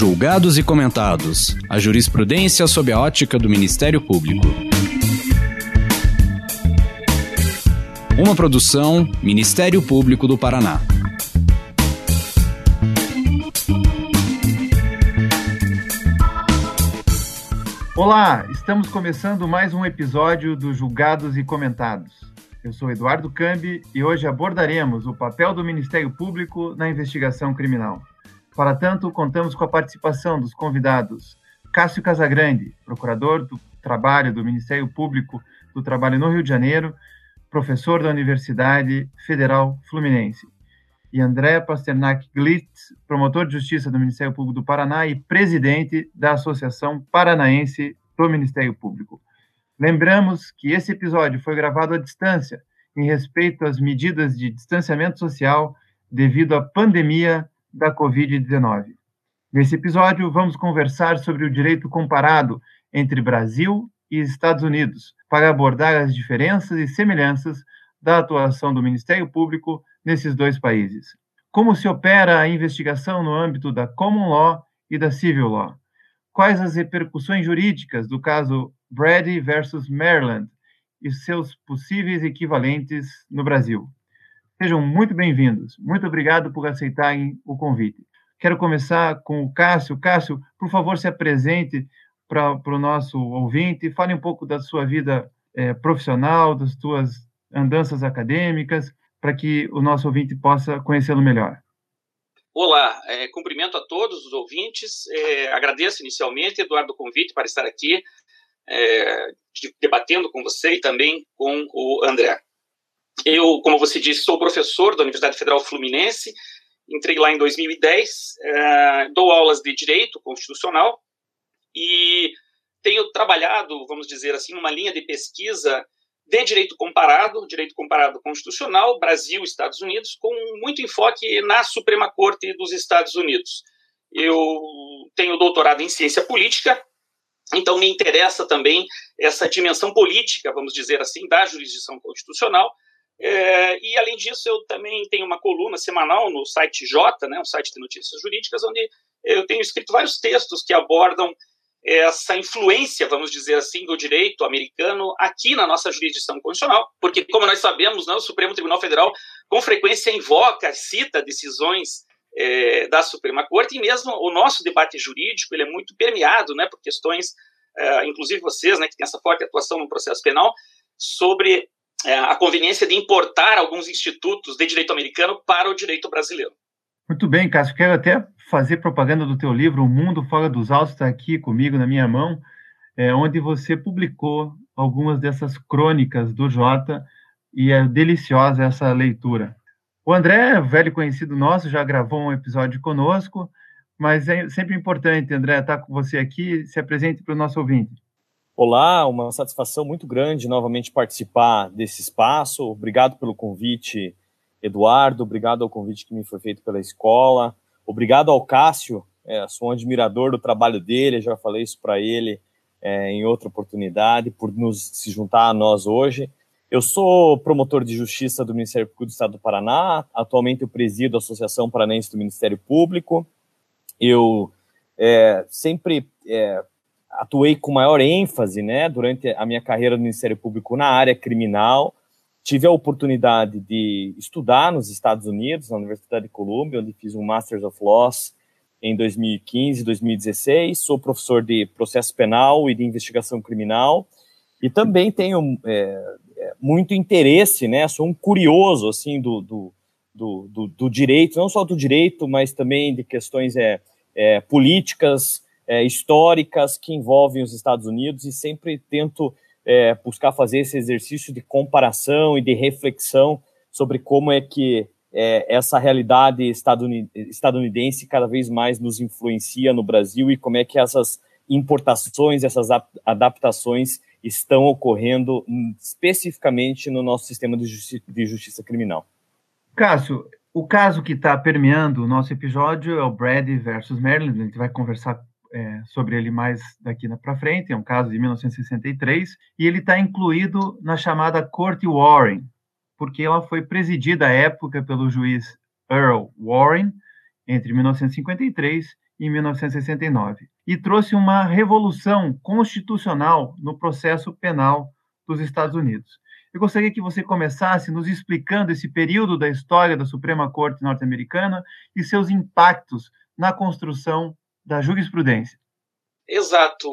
Julgados e comentados. A jurisprudência sob a ótica do Ministério Público. Uma produção Ministério Público do Paraná. Olá, estamos começando mais um episódio do Julgados e Comentados. Eu sou Eduardo Cambi e hoje abordaremos o papel do Ministério Público na investigação criminal. Para tanto, contamos com a participação dos convidados Cássio Casagrande, procurador do Trabalho do Ministério Público do Trabalho no Rio de Janeiro, professor da Universidade Federal Fluminense, e André Pasternak Glitz, promotor de justiça do Ministério Público do Paraná e presidente da Associação Paranaense do Ministério Público. Lembramos que esse episódio foi gravado à distância, em respeito às medidas de distanciamento social devido à pandemia da Covid-19. Nesse episódio, vamos conversar sobre o direito comparado entre Brasil e Estados Unidos, para abordar as diferenças e semelhanças da atuação do Ministério Público nesses dois países. Como se opera a investigação no âmbito da Common Law e da Civil Law? Quais as repercussões jurídicas do caso Brady versus Maryland e seus possíveis equivalentes no Brasil? Sejam muito bem-vindos. Muito obrigado por aceitarem o convite. Quero começar com o Cássio. Cássio, por favor, se apresente para o nosso ouvinte. Fale um pouco da sua vida é, profissional, das suas andanças acadêmicas para que o nosso ouvinte possa conhecê-lo melhor. Olá, é, cumprimento a todos os ouvintes. É, agradeço inicialmente, Eduardo, o convite para estar aqui é, debatendo com você e também com o André. Eu, como você disse, sou professor da Universidade Federal Fluminense, entrei lá em 2010, é, dou aulas de Direito Constitucional e tenho trabalhado, vamos dizer assim, numa linha de pesquisa de direito comparado, direito comparado constitucional, Brasil, Estados Unidos, com muito enfoque na Suprema Corte dos Estados Unidos. Eu tenho doutorado em ciência política, então me interessa também essa dimensão política, vamos dizer assim, da jurisdição constitucional. É, e além disso, eu também tenho uma coluna semanal no site J, né, um site de notícias jurídicas, onde eu tenho escrito vários textos que abordam essa influência, vamos dizer assim, do direito americano aqui na nossa jurisdição constitucional, porque, como nós sabemos, né, o Supremo Tribunal Federal com frequência invoca, cita decisões é, da Suprema Corte, e mesmo o nosso debate jurídico ele é muito permeado né, por questões, é, inclusive vocês, né, que têm essa forte atuação no processo penal, sobre é, a conveniência de importar alguns institutos de direito americano para o direito brasileiro. Muito bem, Cássio. Quero até fazer propaganda do teu livro, O Mundo Fora dos Autos, está aqui comigo na minha mão, é, onde você publicou algumas dessas crônicas do Jota e é deliciosa essa leitura. O André, velho conhecido nosso, já gravou um episódio conosco, mas é sempre importante, André, estar com você aqui. Se apresente para o nosso ouvinte. Olá, uma satisfação muito grande novamente participar desse espaço. Obrigado pelo convite Eduardo, obrigado ao convite que me foi feito pela escola, obrigado ao Cássio, é, sou um admirador do trabalho dele, já falei isso para ele é, em outra oportunidade, por nos se juntar a nós hoje. Eu sou promotor de justiça do Ministério Público do Estado do Paraná, atualmente eu presido a Associação Paranense do Ministério Público. Eu é, sempre é, atuei com maior ênfase, né, durante a minha carreira no Ministério Público na área criminal, Tive a oportunidade de estudar nos Estados Unidos, na Universidade de Columbia, onde fiz um Masters of Laws em 2015, 2016. Sou professor de processo penal e de investigação criminal e também tenho é, é muito interesse, né? Sou um curioso assim do, do, do, do, direito, não só do direito, mas também de questões é, é políticas, é, históricas que envolvem os Estados Unidos e sempre tento é, buscar fazer esse exercício de comparação e de reflexão sobre como é que é, essa realidade estadunidense cada vez mais nos influencia no Brasil e como é que essas importações, essas adaptações estão ocorrendo especificamente no nosso sistema de, justi de justiça criminal. Cássio, o caso que está permeando o nosso episódio é o Brady versus Maryland. A gente vai conversar é, sobre ele mais daqui para frente, é um caso de 1963, e ele está incluído na chamada Corte Warren, porque ela foi presidida à época pelo juiz Earl Warren, entre 1953 em 1969 e trouxe uma revolução constitucional no processo penal dos Estados Unidos. Eu gostaria que você começasse nos explicando esse período da história da Suprema Corte norte-americana e seus impactos na construção da jurisprudência. Exato,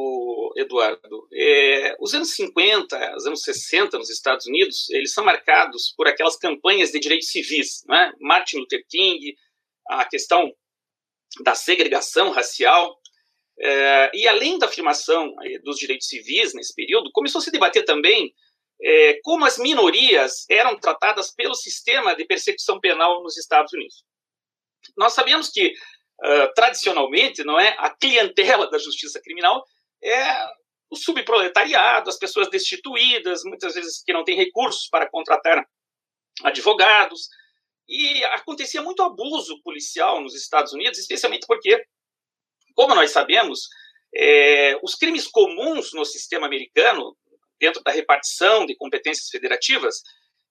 Eduardo. É, os anos 50, os anos 60 nos Estados Unidos, eles são marcados por aquelas campanhas de direitos civis, né? Martin Luther King, a questão da segregação racial, é, e além da afirmação é, dos direitos civis nesse período, começou a se debater também é, como as minorias eram tratadas pelo sistema de persecução penal nos Estados Unidos. Nós sabemos que, uh, tradicionalmente, não é? A clientela da justiça criminal é o subproletariado, as pessoas destituídas, muitas vezes que não têm recursos para contratar advogados, e acontecia muito abuso policial nos Estados Unidos, especialmente porque, como nós sabemos, é, os crimes comuns no sistema americano, dentro da repartição de competências federativas,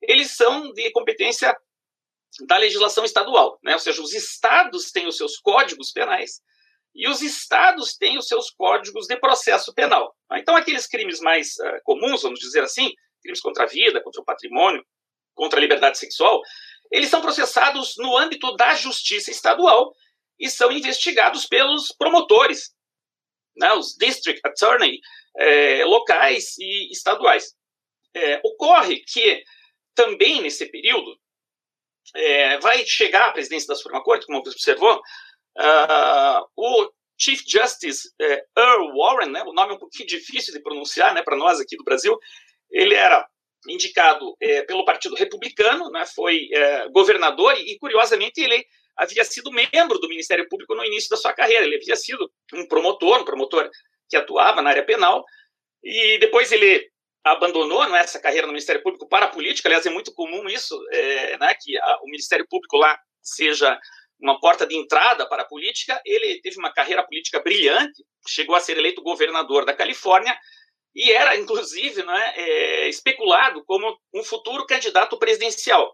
eles são de competência da legislação estadual, né? ou seja, os estados têm os seus códigos penais e os estados têm os seus códigos de processo penal. Então, aqueles crimes mais uh, comuns, vamos dizer assim, crimes contra a vida, contra o patrimônio, contra a liberdade sexual, eles são processados no âmbito da justiça estadual e são investigados pelos promotores, né, os district attorney é, locais e estaduais. É, ocorre que também nesse período é, vai chegar à presidência da Suprema Corte, como você observou, uh, o Chief Justice é, Earl Warren, né, o nome é um pouquinho difícil de pronunciar né, para nós aqui do Brasil, ele era indicado é, pelo Partido Republicano, né, foi é, governador e, curiosamente, ele havia sido membro do Ministério Público no início da sua carreira. Ele havia sido um promotor, um promotor que atuava na área penal, e depois ele abandonou né, essa carreira no Ministério Público para a política. Aliás, é muito comum isso, é, né, que a, o Ministério Público lá seja uma porta de entrada para a política. Ele teve uma carreira política brilhante, chegou a ser eleito governador da Califórnia e era, inclusive, né, é, especulado como um futuro candidato presidencial.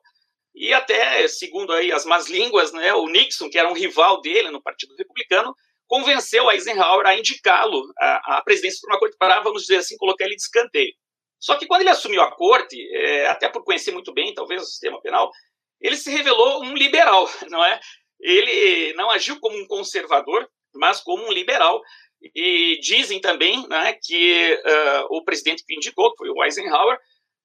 E até, segundo aí as más línguas, né, o Nixon, que era um rival dele no Partido Republicano, convenceu Eisenhower a indicá-lo à, à presidência por uma corte para, vamos dizer assim, colocar ele de escanteio. Só que quando ele assumiu a corte, é, até por conhecer muito bem, talvez, o sistema penal, ele se revelou um liberal, não é? Ele não agiu como um conservador, mas como um liberal, e dizem também né, que uh, o presidente que indicou, que foi o Eisenhower,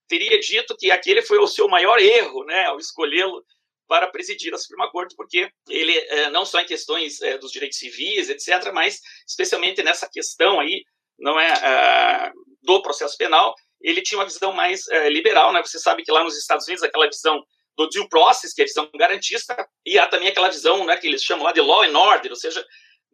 teria dito que aquele foi o seu maior erro né, ao escolhê-lo para presidir a Suprema Corte, porque ele, uh, não só em questões uh, dos direitos civis, etc., mas especialmente nessa questão aí, não é, do processo penal, ele tinha uma visão mais liberal. Né? Você sabe que lá nos Estados Unidos, aquela visão do due process, que é a visão garantista, e há também aquela visão né, que eles chamam lá de law and order, ou seja,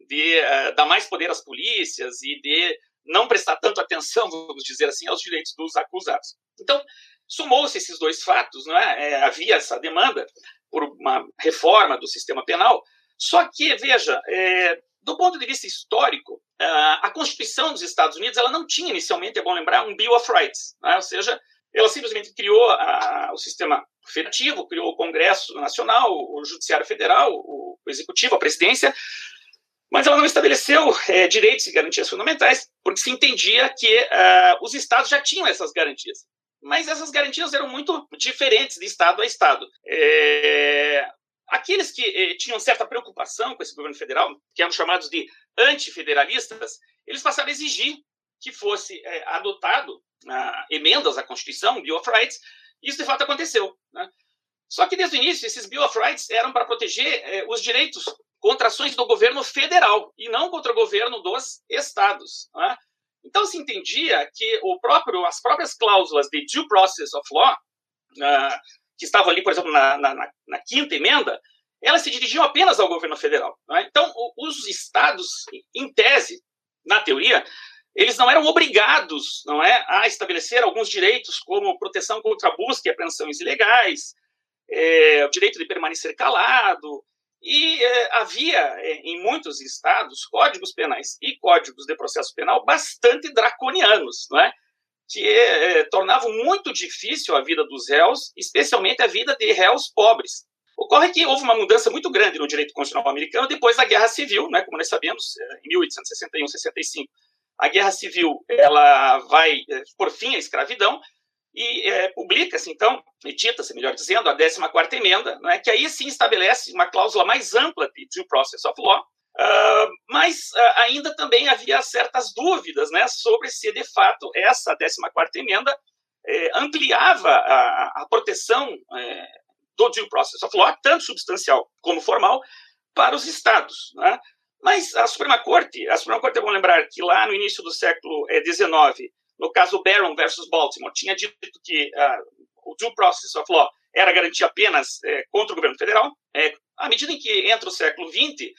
de uh, dar mais poder às polícias e de não prestar tanto atenção, vamos dizer assim, aos direitos dos acusados. Então, sumou-se esses dois fatos, não é? é? havia essa demanda por uma reforma do sistema penal, só que, veja, é, do ponto de vista histórico, a Constituição dos Estados Unidos ela não tinha inicialmente, é bom lembrar, um Bill of Rights, é? ou seja, ela simplesmente criou a, o sistema federativo, criou o Congresso Nacional, o Judiciário Federal, o Executivo, a Presidência, mas ela não estabeleceu é, direitos e garantias fundamentais, porque se entendia que uh, os estados já tinham essas garantias. Mas essas garantias eram muito diferentes de estado a estado. É, aqueles que eh, tinham certa preocupação com esse governo federal, que eram chamados de antifederalistas, eles passaram a exigir que fosse eh, adotado uh, emendas à Constituição, Bill of Rights, e isso de fato aconteceu. Né? Só que desde o início, esses Bill of Rights eram para proteger eh, os direitos contra ações do governo federal e não contra o governo dos estados. Né? Então se entendia que o próprio, as próprias cláusulas de due process of law, uh, que estavam ali, por exemplo, na, na, na, quinta emenda, elas se dirigiam apenas ao governo federal. Né? Então os estados, em tese, na teoria, eles não eram obrigados, não é, a estabelecer alguns direitos como proteção contra busca e apreensões ilegais, é, o direito de permanecer calado, e é, havia, é, em muitos estados, códigos penais e códigos de processo penal bastante draconianos, não é? que é, tornavam muito difícil a vida dos réus, especialmente a vida de réus pobres. Ocorre que houve uma mudança muito grande no direito constitucional americano depois da Guerra Civil, né, como nós sabemos, eh, em 1861-65. A Guerra Civil ela vai eh, por fim à escravidão e é, publica-se, então, edita-se, melhor dizendo, a 14ª emenda, né, que aí sim estabelece uma cláusula mais ampla de due process of law, uh, mas uh, ainda também havia certas dúvidas né, sobre se, de fato, essa 14ª emenda eh, ampliava a, a proteção eh, do due process of law, tanto substancial como formal, para os estados. Né? Mas a Suprema Corte, a Suprema Corte é bom lembrar que lá no início do século XIX, eh, no caso Barron versus Baltimore, tinha dito que uh, o due process of law era garantia apenas eh, contra o governo federal. Eh, à medida em que entra o século XX,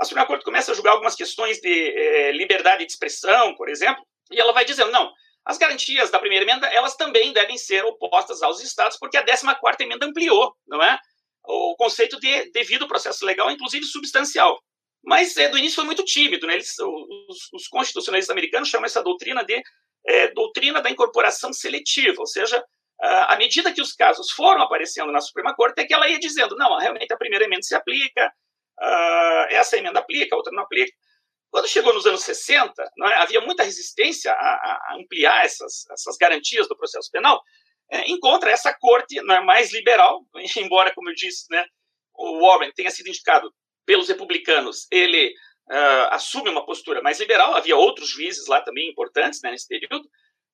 a Suprema Corte começa a julgar algumas questões de liberdade de expressão, por exemplo, e ela vai dizendo, não, as garantias da primeira emenda, elas também devem ser opostas aos estados, porque a 14ª emenda ampliou, não é? O conceito de devido processo legal, inclusive substancial. Mas é, do início foi muito tímido, né? Eles, os, os constitucionalistas americanos chamam essa doutrina de é, doutrina da incorporação seletiva, ou seja, à medida que os casos foram aparecendo na Suprema Corte, é que ela ia dizendo, não, realmente a primeira emenda se aplica, essa emenda aplica, a outra não aplica. Quando chegou nos anos 60, é, havia muita resistência a, a ampliar essas, essas, garantias do processo penal, é, encontra essa corte é, mais liberal, embora, como eu disse, né, o Warren tenha sido indicado pelos republicanos, ele uh, assume uma postura mais liberal, havia outros juízes lá também importantes né, nesse período,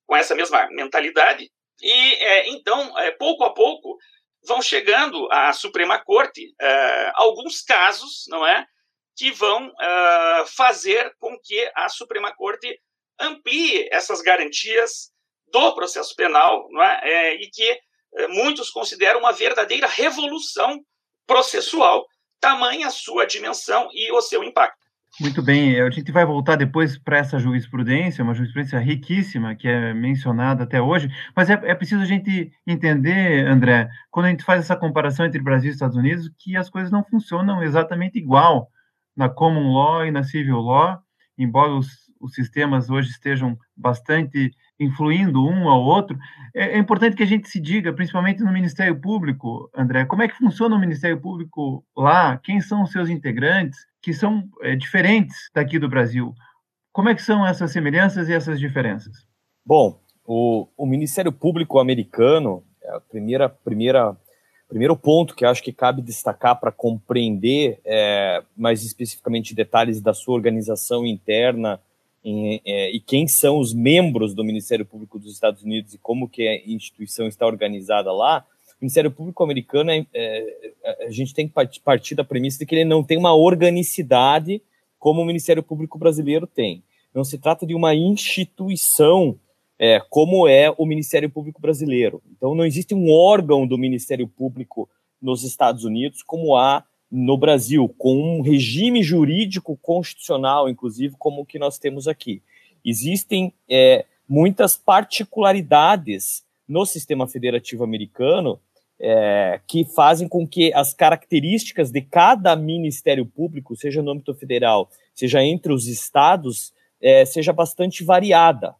com essa mesma mentalidade, e é, então, é, pouco a pouco, vão chegando à Suprema Corte uh, alguns casos, não é, que vão uh, fazer com que a Suprema Corte amplie essas garantias do processo penal, é? é e que é, muitos consideram uma verdadeira revolução processual, tamanha a sua dimensão e o seu impacto. Muito bem, a gente vai voltar depois para essa jurisprudência, uma jurisprudência riquíssima que é mencionada até hoje, mas é, é, preciso a gente entender, André, quando a gente faz essa comparação entre Brasil e Estados Unidos, que as coisas não funcionam exatamente igual na common law e na civil law, embora os, os sistemas hoje estejam bastante influindo um ao outro, é, é, importante que a gente se diga, principalmente no Ministério Público, André, como é que funciona o Ministério Público lá, quem são os seus integrantes, que são é, diferentes daqui do Brasil. Como é que são essas semelhanças e essas diferenças? Bom, o, o Ministério Público americano, é a primeira, primeira primeiro ponto que acho que cabe destacar para compreender é, mais especificamente detalhes da sua organização interna em, é, e quem são os membros do Ministério Público dos Estados Unidos e como que a instituição está organizada lá, o Ministério Público americano, é, é, a gente tem que partir da premissa de que ele não tem uma organicidade como o Ministério Público brasileiro tem. Não se trata de uma instituição é, como é o Ministério Público brasileiro. Então, não existe um órgão do Ministério Público nos Estados Unidos como há no Brasil, com um regime jurídico constitucional, inclusive, como o que nós temos aqui. Existem é, muitas particularidades no sistema federativo americano é, que fazem com que as características de cada Ministério Público, seja no âmbito federal, seja entre os estados, é, seja bastante variada.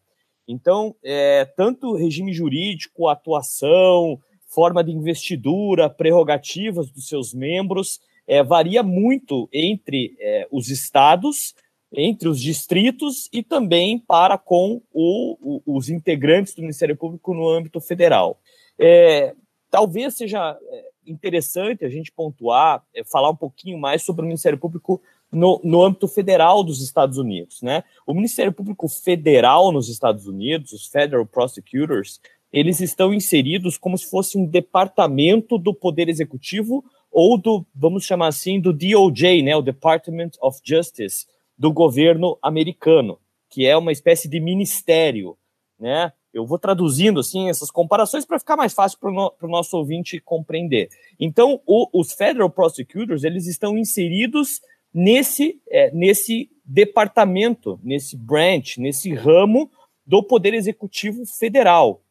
Então, é, tanto regime jurídico, atuação, forma de investidura, prerrogativas dos seus membros, é, varia muito entre é, os estados, entre os distritos e também para com o, o, os integrantes do Ministério Público no âmbito federal. É, talvez seja é, interessante a gente pontuar, é, falar um pouquinho mais sobre o Ministério Público no, no âmbito federal dos Estados Unidos. Né? O Ministério Público Federal nos Estados Unidos, os Federal Prosecutors, eles estão inseridos como se fosse um departamento do Poder Executivo ou do, vamos chamar assim, do DOJ, né, o Department of Justice do governo americano, que é uma espécie de ministério, né? Eu vou traduzindo assim essas comparações para ficar mais fácil para o no, nosso ouvinte compreender. Então, o, os federal prosecutors eles estão inseridos nesse, é, nesse departamento, nesse branch, nesse ramo do Poder Executivo Federal.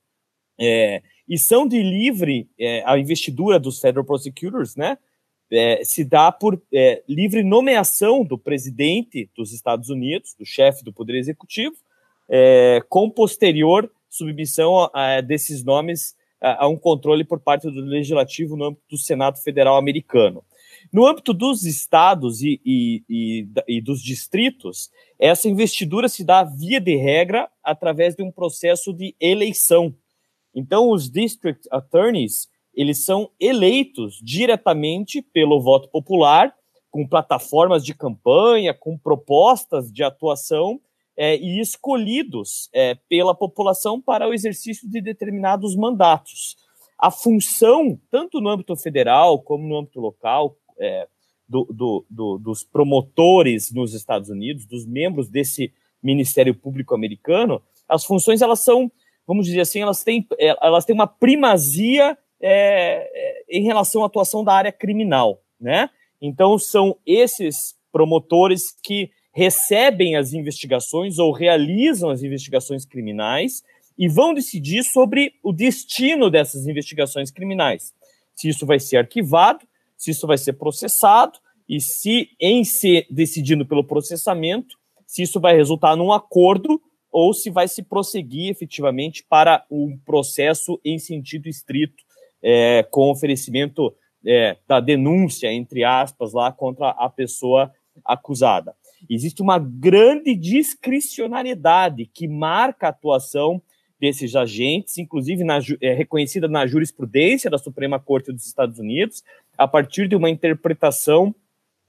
É, e são de livre, é, a investidura dos Federal Prosecutors, né? É, se dá por é, livre nomeação do presidente dos Estados Unidos, do chefe do Poder Executivo, é, com posterior submissão a, a desses nomes a, a um controle por parte do legislativo no âmbito do Senado Federal americano. No âmbito dos estados e, e, e, e, dos distritos, essa investidura se dá, via de regra, através de um processo de eleição. Então, os district attorneys, eles são eleitos diretamente pelo voto popular, com plataformas de campanha, com propostas de atuação, é, e escolhidos é, pela população para o exercício de determinados mandatos. A função, tanto no âmbito federal como no âmbito local, é, do, do, do, dos promotores nos Estados Unidos, dos membros desse Ministério Público americano, as funções elas são, vamos dizer assim, elas têm, é, elas têm uma primazia é, é, em relação à atuação da área criminal, né? Então são esses promotores que recebem as investigações ou realizam as investigações criminais e vão decidir sobre o destino dessas investigações criminais. Se isso vai ser arquivado, se isso vai ser processado e se, em se decidindo pelo processamento, se isso vai resultar num acordo ou se vai se prosseguir efetivamente para um processo em sentido estrito, é, com oferecimento é, da denúncia, entre aspas, lá contra a pessoa acusada. Existe uma grande discricionariedade que marca a atuação desses agentes, inclusive na, é, reconhecida na jurisprudência da Suprema Corte dos Estados Unidos, a partir de uma interpretação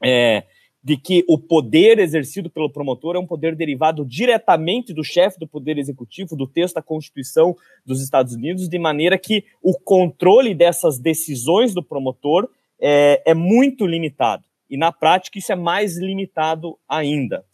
é, de que o poder exercido pelo promotor é um poder derivado diretamente do chefe do Poder Executivo, do texto da Constituição dos Estados Unidos, de maneira que o controle dessas decisões do promotor é, é muito limitado. E na prática isso é mais limitado ainda.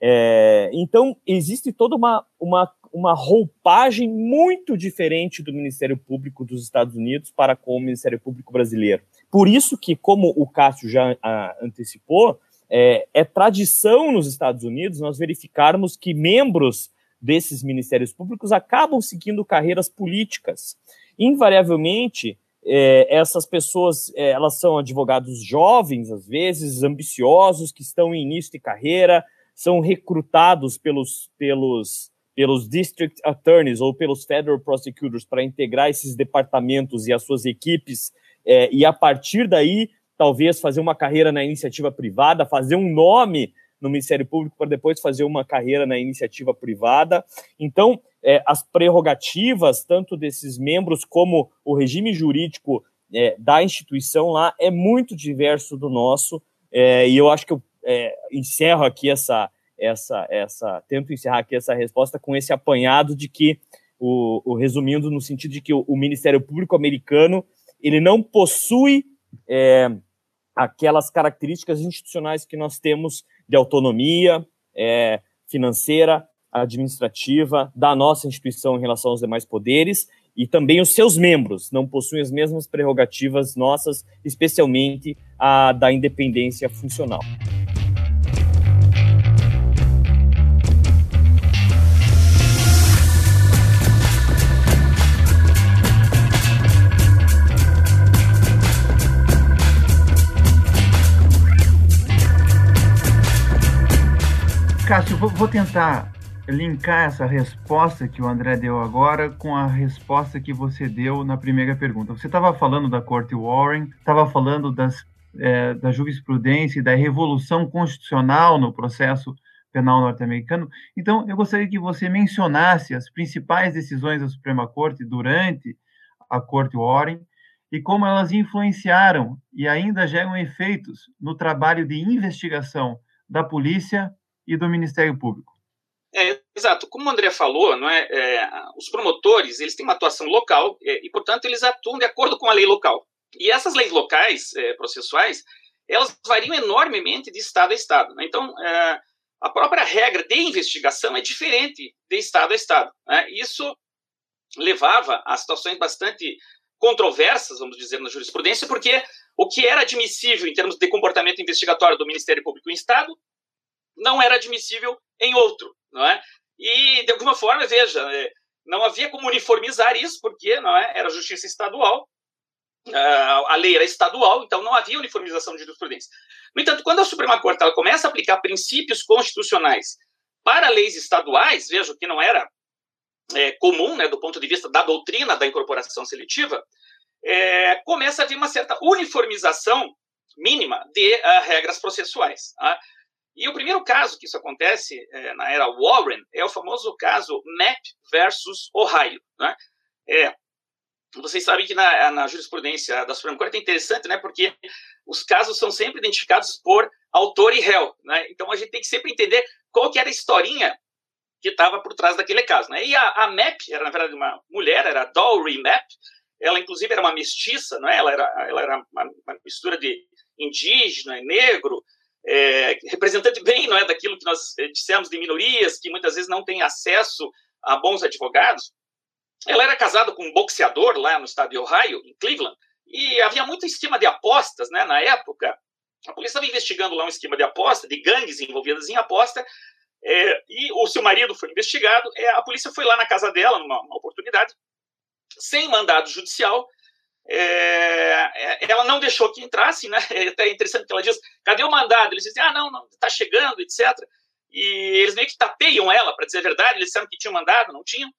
É, então, existe toda uma, uma uma roupagem muito diferente do Ministério Público dos Estados Unidos para com o Ministério Público brasileiro. Por isso que, como o Cássio já ah, antecipou, é, é, tradição nos Estados Unidos nós verificarmos que membros desses ministérios públicos acabam seguindo carreiras políticas. Invariavelmente, é, essas pessoas é, elas são advogados jovens, às vezes, ambiciosos, que estão em início de carreira, são recrutados pelos, pelos pelos district attorneys ou pelos federal prosecutors para integrar esses departamentos e as suas equipes é, e a partir daí talvez fazer uma carreira na iniciativa privada, fazer um nome no Ministério Público para depois fazer uma carreira na iniciativa privada. Então, é, as prerrogativas, tanto desses membros como o regime jurídico é, da instituição lá, é muito diverso do nosso. É, e eu acho que eu é, encerro aqui essa, essa, essa, tento encerrar aqui essa resposta com esse apanhado de que, o, o resumindo, no sentido de que o, o, Ministério Público americano ele não possui é, aquelas características institucionais que nós temos de autonomia é, financeira, administrativa da nossa instituição em relação aos demais poderes e também os seus membros não possuem as mesmas prerrogativas nossas, especialmente a da independência funcional. Cássio, vou, vou tentar linkar essa resposta que o André deu agora com a resposta que você deu na primeira pergunta. Você estava falando da Corte Warren, estava falando das, é, da jurisprudência e da revolução constitucional no processo penal norte-americano. Então, eu gostaria que você mencionasse as principais decisões da Suprema Corte durante a Corte Warren e como elas influenciaram e ainda geram efeitos no trabalho de investigação da polícia e do Ministério Público. É, exato. Como o André falou, não é, é, os promotores eles têm uma atuação local é, e, portanto, eles atuam de acordo com a lei local. E essas leis locais é, processuais elas variam enormemente de estado a estado. Né? Então, é, a própria regra de investigação é diferente de estado a estado. Né? Isso levava a situações bastante controversas, vamos dizer, na jurisprudência, porque o que era admissível em termos de comportamento investigatório do Ministério Público em estado não era admissível em outro, não é? E de alguma forma, veja, é, não havia como uniformizar isso, porque não é? Era justiça estadual, a lei era estadual, então não havia uniformização de jurisprudência. No entanto, quando a Suprema Corte ela começa a aplicar princípios constitucionais para leis estaduais, veja que não era é, comum, né, do ponto de vista da doutrina da incorporação seletiva, é, começa a haver uma certa uniformização mínima de uh, regras processuais. Tá? E o primeiro caso que isso acontece é, na era Warren é o famoso caso Mapp versus Ohio. Né? É, vocês sabem que na, na, jurisprudência da Suprema Corte é interessante, né, porque os casos são sempre identificados por autor e réu. Né? Então a gente tem que sempre entender qual que era a historinha que estava por trás daquele caso. Né? E a, a Mapp era, na verdade, uma mulher, era Dory Mapp, ela inclusive era uma mestiça, não é? ela era, ela era uma, uma mistura de indígena e negro, é, representante bem não é, daquilo que nós eh, dissemos de minorias, que muitas vezes não têm acesso a bons advogados. Ela era casada com um boxeador lá no estado de Ohio, em Cleveland, e havia muito esquema de apostas né, na época. A polícia estava investigando lá um esquema de aposta, de gangues envolvidas em aposta, é, e o seu marido foi investigado. É, a polícia foi lá na casa dela, numa oportunidade, sem mandado judicial, é, ela não deixou que entrasse, né? É até interessante que ela diz: cadê o mandado? Eles dizem: ah, não, não, está chegando, etc. E eles meio que tapeiam ela, para dizer a verdade, eles disseram que tinham mandado, não tinham.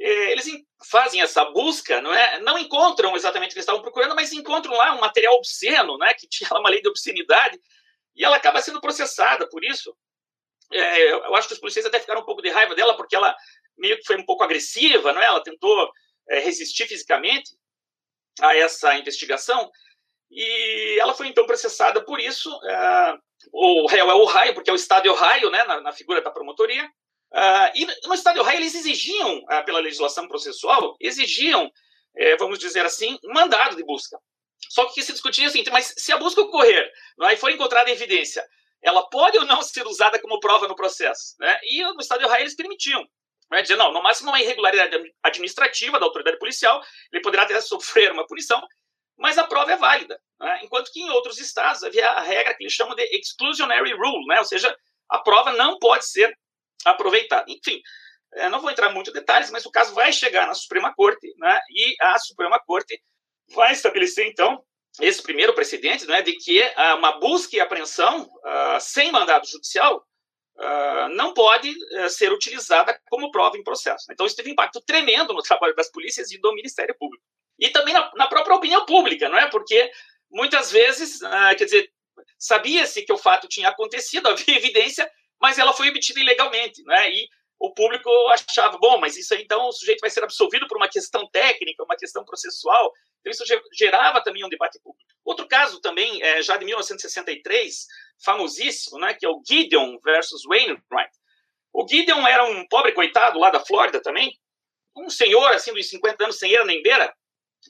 É, eles fazem essa busca, não é? Não encontram exatamente o que eles estavam procurando, mas encontram lá um material obsceno, né? Que tinha uma lei de obscenidade, e ela acaba sendo processada por isso. É, eu acho que os policiais até ficaram um pouco de raiva dela, porque ela meio que foi um pouco agressiva, não é? Ela tentou é, resistir fisicamente a essa investigação e ela foi então processada por isso. Uh, o réu é o Ohio, porque é o estado de Ohio, né, na, na figura da promotoria. Uh, e no estado de Ohio eles exigiam, uh, pela legislação processual, exigiam, vamos dizer assim, um mandado de busca. Só que se discutia assim, mas se a busca ocorrer é, e for encontrada evidência, ela pode ou não ser usada como prova no processo? Né? E no estado de Ohio eles permitiam. Né? Dizer, não, no máximo uma irregularidade administrativa da autoridade policial, ele poderá até sofrer uma punição, mas a prova é válida. Né? Enquanto que em outros estados havia a regra que eles chamam de exclusionary rule, né? ou seja, a prova não pode ser aproveitada. Enfim, eh, não vou entrar muito em detalhes, mas o caso vai chegar na Suprema Corte, né? e a Suprema Corte vai estabelecer, então, esse primeiro precedente né, de que uma busca e apreensão uh, sem mandado judicial uh, não pode uh, ser utilizada como prova em processo. Então, isso teve um impacto tremendo no trabalho das polícias e do Ministério Público. E também na, na própria opinião pública, não é? Porque muitas vezes, uh, quer dizer, sabia-se que o fato tinha acontecido, havia evidência, mas ela foi obtida ilegalmente, não é? E o público achava, bom, mas isso aí, então o sujeito vai ser absolvido por uma questão técnica, uma questão processual. Então isso gerava também um debate público. Outro caso também, é, já de 1963, famosíssimo, né, que é o Gideon versus Wainwright. O Gideon era um pobre coitado lá da Flórida também, um senhor assim dos 50 anos sem era nem beira,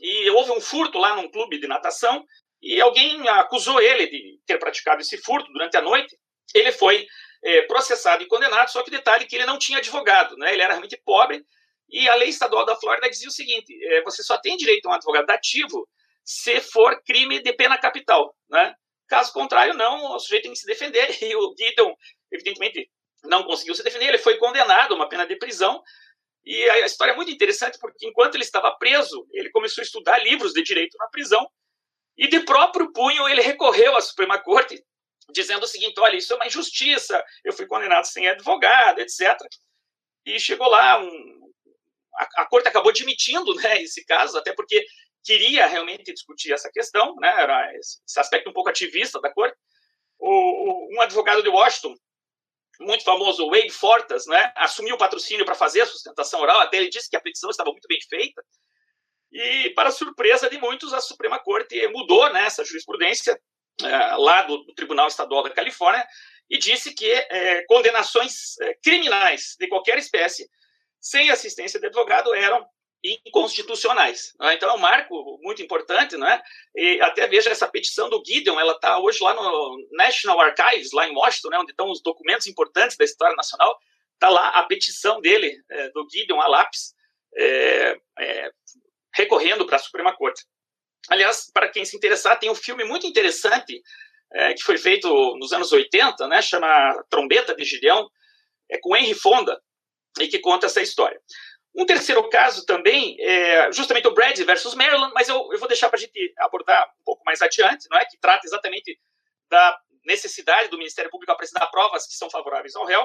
e houve um furto lá num clube de natação e alguém acusou ele de ter praticado esse furto durante a noite. Ele foi é, processado e condenado, só que detalhe que ele não tinha advogado, né? ele era realmente pobre, e a lei estadual da Flórida dizia o seguinte, é, você só tem direito a um advogado ativo se for crime de pena capital, né? Caso contrário, não, o sujeito tem que se defender, e o Gideon, evidentemente, não conseguiu se defender, ele foi condenado a uma pena de prisão, e a história é muito interessante porque enquanto ele estava preso, ele começou a estudar livros de direito na prisão, e de próprio punho ele recorreu à Suprema Corte dizendo o seguinte: olha, isso é uma injustiça, eu fui condenado sem advogado, etc. E chegou lá, um, a, a, corte acabou admitindo né, esse caso, até porque queria realmente discutir essa questão, né, era esse, esse aspecto um pouco ativista da corte. O, o, um advogado de Washington, muito famoso, Wade Fortas, né, assumiu o patrocínio para fazer a sustentação oral, até ele disse que a petição estava muito bem feita. E, para surpresa de muitos, a Suprema Corte mudou né, essa jurisprudência é, lá do, do, Tribunal Estadual da Califórnia e disse que é, condenações é, criminais de qualquer espécie sem assistência de advogado eram inconstitucionais. Né? Então é um marco muito importante, né? E até veja essa petição do Gideon, ela está hoje lá no National Archives, lá em Washington, né, onde estão os documentos importantes da história nacional. Está lá a petição dele, é, do Gideon a lápis, é, é, recorrendo para a Suprema Corte. Aliás, para quem se interessar, tem um filme muito interessante é, que foi feito nos anos 80, né, chama Trombeta de Gideão, é com Henry Fonda, e que conta essa história. Um terceiro caso também é justamente o Brad versus Maryland, mas eu, eu vou deixar para a gente abordar um pouco mais adiante, não é? que trata exatamente da necessidade do Ministério Público apresentar provas que são favoráveis ao réu.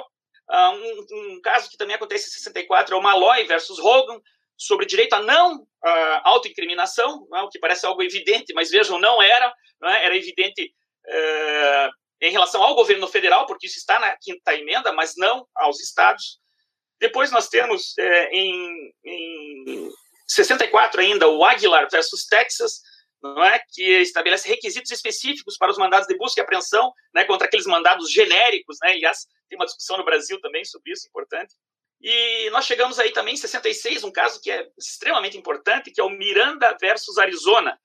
Uh, um, um, caso que também acontece em 64 é o Malloy versus Hogan, sobre direito a não uh, autoincriminação, é? o que parece algo evidente, mas vejam, não era, não é? era evidente uh, em relação ao governo federal, porque isso está na quinta emenda, mas não aos estados. Depois nós temos uh, em, em 64 ainda o Aguilar versus Texas, não é que estabelece requisitos específicos para os mandados de busca e apreensão, né, contra aqueles mandados genéricos, né? Aliás, tem uma discussão no Brasil também sobre isso, importante. E nós chegamos aí também em 66, um caso que é extremamente importante, que é o Miranda versus Arizona.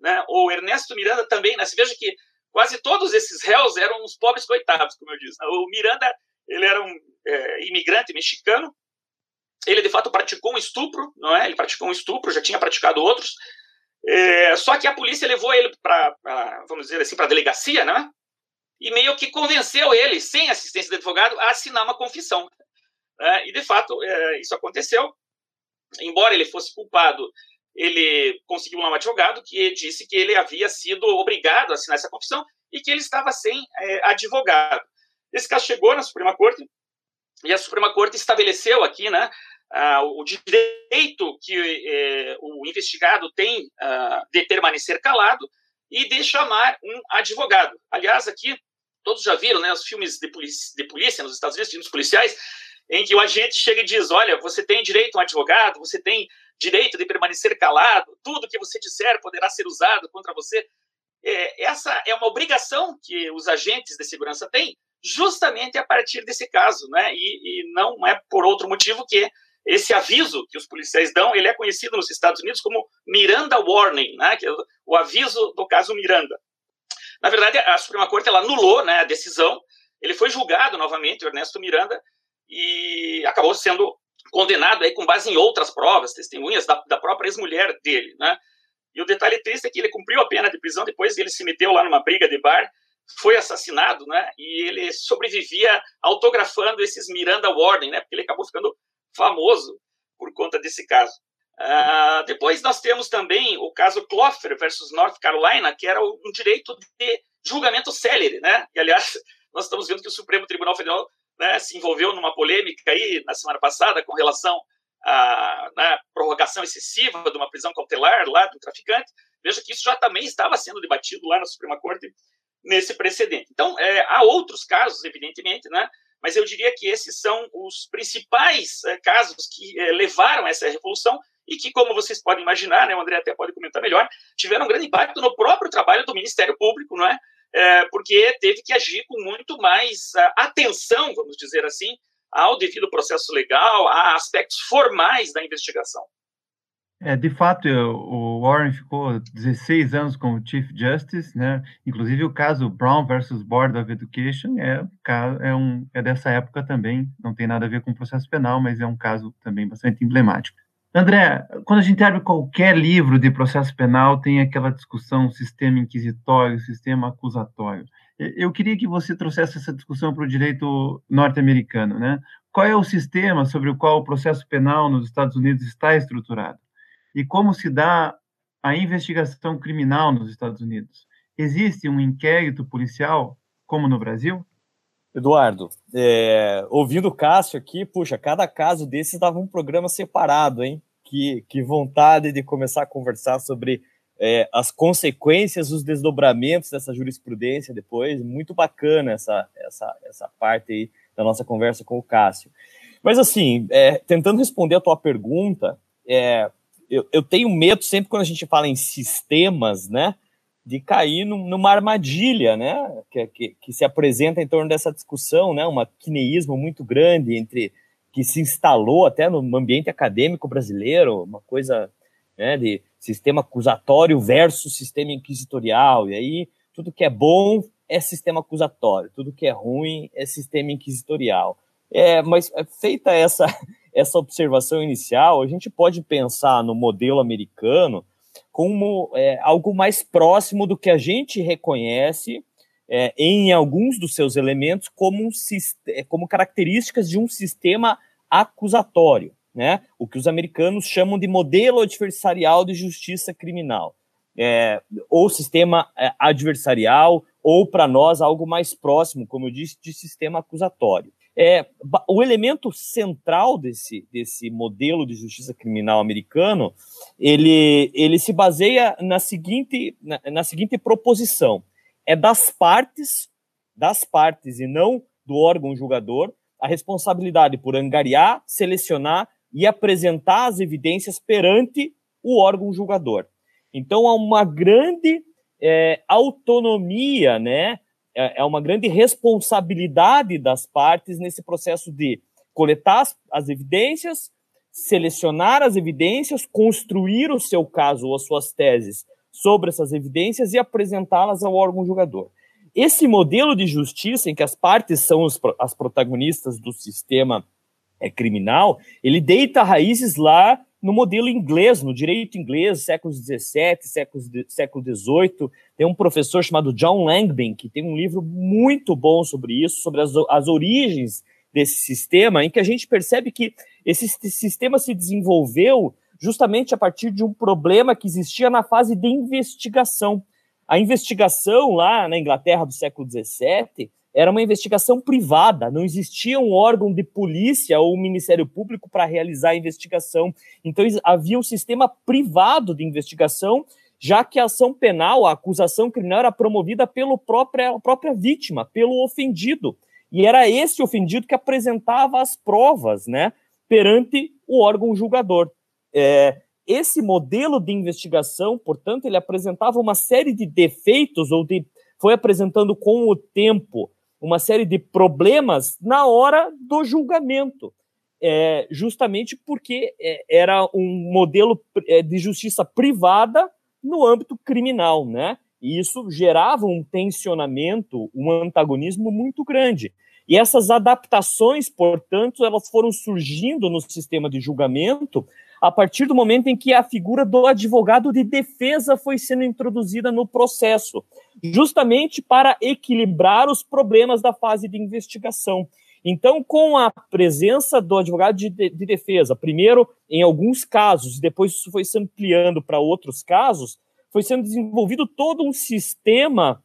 Né? O Ernesto Miranda também, né? Você veja que quase todos esses réus eram os pobres coitados, como eu disse. Né? O Miranda, ele era um é, imigrante mexicano, ele de fato praticou um estupro, não é? Ele praticou um estupro, já tinha praticado outros, é, só que a polícia levou ele para, vamos dizer assim, para a delegacia, né? E meio que convenceu ele, sem assistência de advogado, a assinar uma confissão. Né? E, de fato, é, isso aconteceu. Embora ele fosse culpado, ele conseguiu um advogado que disse que ele havia sido obrigado a assinar essa confissão e que ele estava sem é, advogado. Esse caso chegou na Suprema Corte e a Suprema Corte estabeleceu aqui né, o direito que é, o investigado tem de permanecer calado e de chamar um advogado. Aliás, aqui, todos já viram né, os filmes de polícia, de polícia nos Estados Unidos, filmes policiais, em que o agente chega e diz: Olha, você tem direito a um advogado, você tem direito de permanecer calado, tudo que você disser poderá ser usado contra você. É, essa é uma obrigação que os agentes de segurança têm, justamente a partir desse caso, né? E, e não é por outro motivo que esse aviso que os policiais dão, ele é conhecido nos Estados Unidos como Miranda Warning, né? Que é o aviso do caso Miranda. Na verdade, a Suprema Corte ela anulou né, a decisão. Ele foi julgado novamente, Ernesto Miranda, e acabou sendo condenado aí com base em outras provas, testemunhas da, da própria ex-mulher dele, né? E o detalhe triste é que ele cumpriu a pena de prisão, depois ele se meteu lá numa briga de bar, foi assassinado, né? E ele sobrevivia autografando esses Miranda Warning, né? Porque ele acabou ficando famoso por conta desse caso. Uh, depois nós temos também o caso Clougher versus North Carolina, que era um direito de julgamento célere, né? E aliás, nós estamos vendo que o Supremo Tribunal Federal né, se envolveu numa polêmica aí na semana passada com relação à né, prorrogação excessiva de uma prisão cautelar lá do traficante. Veja que isso já também estava sendo debatido lá na Suprema Corte nesse precedente. Então, é, há outros casos, evidentemente, né, mas eu diria que esses são os principais é, casos que é, levaram a essa revolução e que, como vocês podem imaginar, né, o André até pode comentar melhor, tiveram um grande impacto no próprio trabalho do Ministério Público, não é? é, porque teve que agir com muito mais uh, atenção, vamos dizer assim, ao devido processo legal, a aspectos formais da investigação. É, de fato, o Warren ficou 16 anos como Chief Justice, né? Inclusive o caso Brown versus Board of Education é, é, um, é dessa época também, não tem nada a ver com processo penal, mas é um caso também bastante emblemático. André, quando a gente abre qualquer livro de processo penal, tem aquela discussão sistema inquisitório, sistema acusatório. Eu queria que você trouxesse essa discussão para o direito norte-americano, né? Qual é o sistema sobre o qual o processo penal nos Estados Unidos está estruturado? E como se dá a investigação criminal nos Estados Unidos? Existe um inquérito policial, como no Brasil? Eduardo, é, ouvindo o Cássio aqui, puxa, cada caso desses dava um programa separado, hein? Que, que vontade de começar a conversar sobre é, as consequências, os desdobramentos dessa jurisprudência depois. Muito bacana essa, essa, essa parte aí da nossa conversa com o Cássio. Mas, assim, é, tentando responder a tua pergunta, é, eu, eu tenho medo sempre quando a gente fala em sistemas, né? de cair numa armadilha, né, que, que, que, se apresenta em torno dessa discussão, né, um quineísmo muito grande entre que se instalou até no ambiente acadêmico brasileiro, uma coisa né, de sistema acusatório versus sistema inquisitorial, e aí tudo que é bom é sistema acusatório, tudo que é ruim é sistema inquisitorial. É, mas é, feita essa, essa observação inicial, a gente pode pensar no modelo americano como é, algo mais próximo do que a gente reconhece é, em alguns dos seus elementos como, um, é, como características de um sistema acusatório, né? o que os americanos chamam de modelo adversarial de justiça criminal, é, ou sistema é, adversarial, ou para nós algo mais próximo, como eu disse, de sistema acusatório. É, o elemento central desse, desse modelo de justiça criminal americano, ele, ele se baseia na seguinte, na, na seguinte proposição. É das partes, das partes e não do órgão julgador, a responsabilidade por angariar, selecionar e apresentar as evidências perante o órgão julgador. Então, há uma grande é, autonomia, né? É, é uma grande responsabilidade das partes nesse processo de coletar as, as evidências, selecionar as evidências, construir o seu caso ou as suas teses sobre essas evidências e apresentá-las ao órgão julgador. Esse modelo de justiça em que as partes são os, as protagonistas do sistema é, criminal, ele deita raízes lá no modelo inglês, no direito inglês, séculos XVII, século, século XVIII. Tem um professor chamado John Langbein, que tem um livro muito bom sobre isso, sobre as, as origens desse sistema, em que a gente percebe que esse sistema se desenvolveu justamente a partir de um problema que existia na fase de investigação. A investigação lá na Inglaterra do século XVII era uma investigação privada, não existia um órgão de polícia ou um Ministério Público para realizar a investigação. Então havia um sistema privado de investigação, já que a ação penal, a acusação criminal era promovida pela própria, própria vítima, pelo ofendido. E era esse ofendido que apresentava as provas, né, perante o órgão julgador. É, esse modelo de investigação, portanto, ele apresentava uma série de defeitos ou de foi apresentando com o tempo uma série de problemas na hora do julgamento, é, justamente porque é, era um modelo é, de justiça privada no âmbito criminal, né? E isso gerava um tensionamento, um antagonismo muito grande. E essas adaptações, portanto, elas foram surgindo no sistema de julgamento a partir do momento em que a figura do advogado de defesa foi sendo introduzida no processo, justamente para equilibrar os problemas da fase de investigação. Então, com a presença do advogado de, de, de defesa, primeiro em alguns casos, depois isso foi se ampliando para outros casos, foi sendo desenvolvido todo um sistema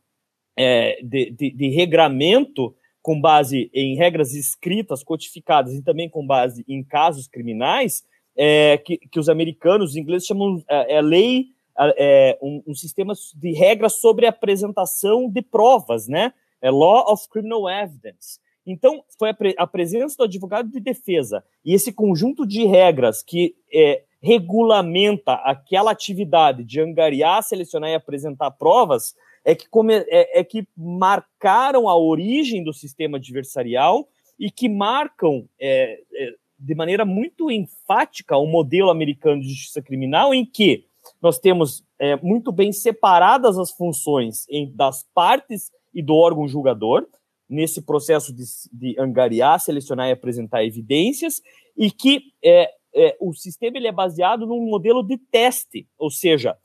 é, de, de, de regramento com base em regras escritas, codificadas e também com base em casos criminais, é, que, que, os americanos, os ingleses chamam é, é lei, é, um, um, sistema de regras sobre apresentação de provas, né? É Law of Criminal Evidence. Então, foi a, pre a, presença do advogado de defesa e esse conjunto de regras que é, regulamenta aquela atividade de angariar, selecionar e apresentar provas é que, é, é que marcaram a origem do sistema adversarial e que marcam é, é de maneira muito enfática o modelo americano de justiça criminal, em que nós temos é, muito bem separadas as funções em, das partes e do órgão julgador, nesse processo de, de angariar, selecionar e apresentar evidências, e que é, é, o sistema ele é baseado num modelo de teste, ou seja,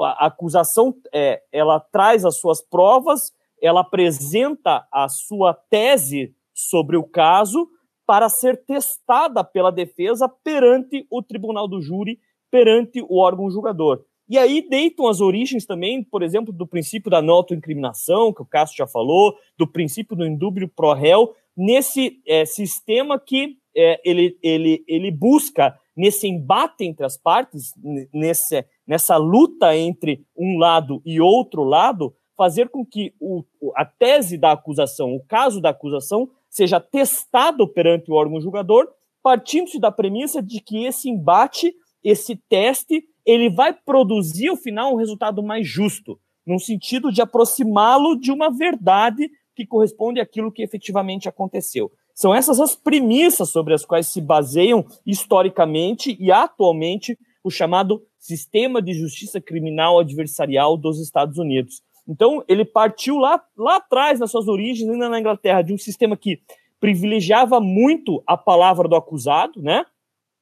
a acusação é, ela traz as suas provas, ela apresenta a sua tese sobre o caso, para ser testada pela defesa perante o tribunal do júri, perante o órgão julgador. E aí deitam as origens também, por exemplo, do princípio da não autoincriminação, que o Cássio já falou, do princípio do indúbio pro réu, nesse é, sistema que é, ele, ele, ele busca, nesse embate entre as partes, nesse, nessa luta entre um lado e outro lado, fazer com que o, a tese da acusação, o caso da acusação, seja testado perante o órgão julgador, partindo-se da premissa de que esse embate, esse teste, ele vai produzir, ao final, um resultado mais justo, no sentido de aproximá-lo de uma verdade que corresponde àquilo que efetivamente aconteceu. São essas as premissas sobre as quais se baseiam historicamente e atualmente o chamado sistema de justiça criminal adversarial dos Estados Unidos. Então, ele partiu lá, lá atrás, nas suas origens, ainda na Inglaterra, de um sistema que privilegiava muito a palavra do acusado, né?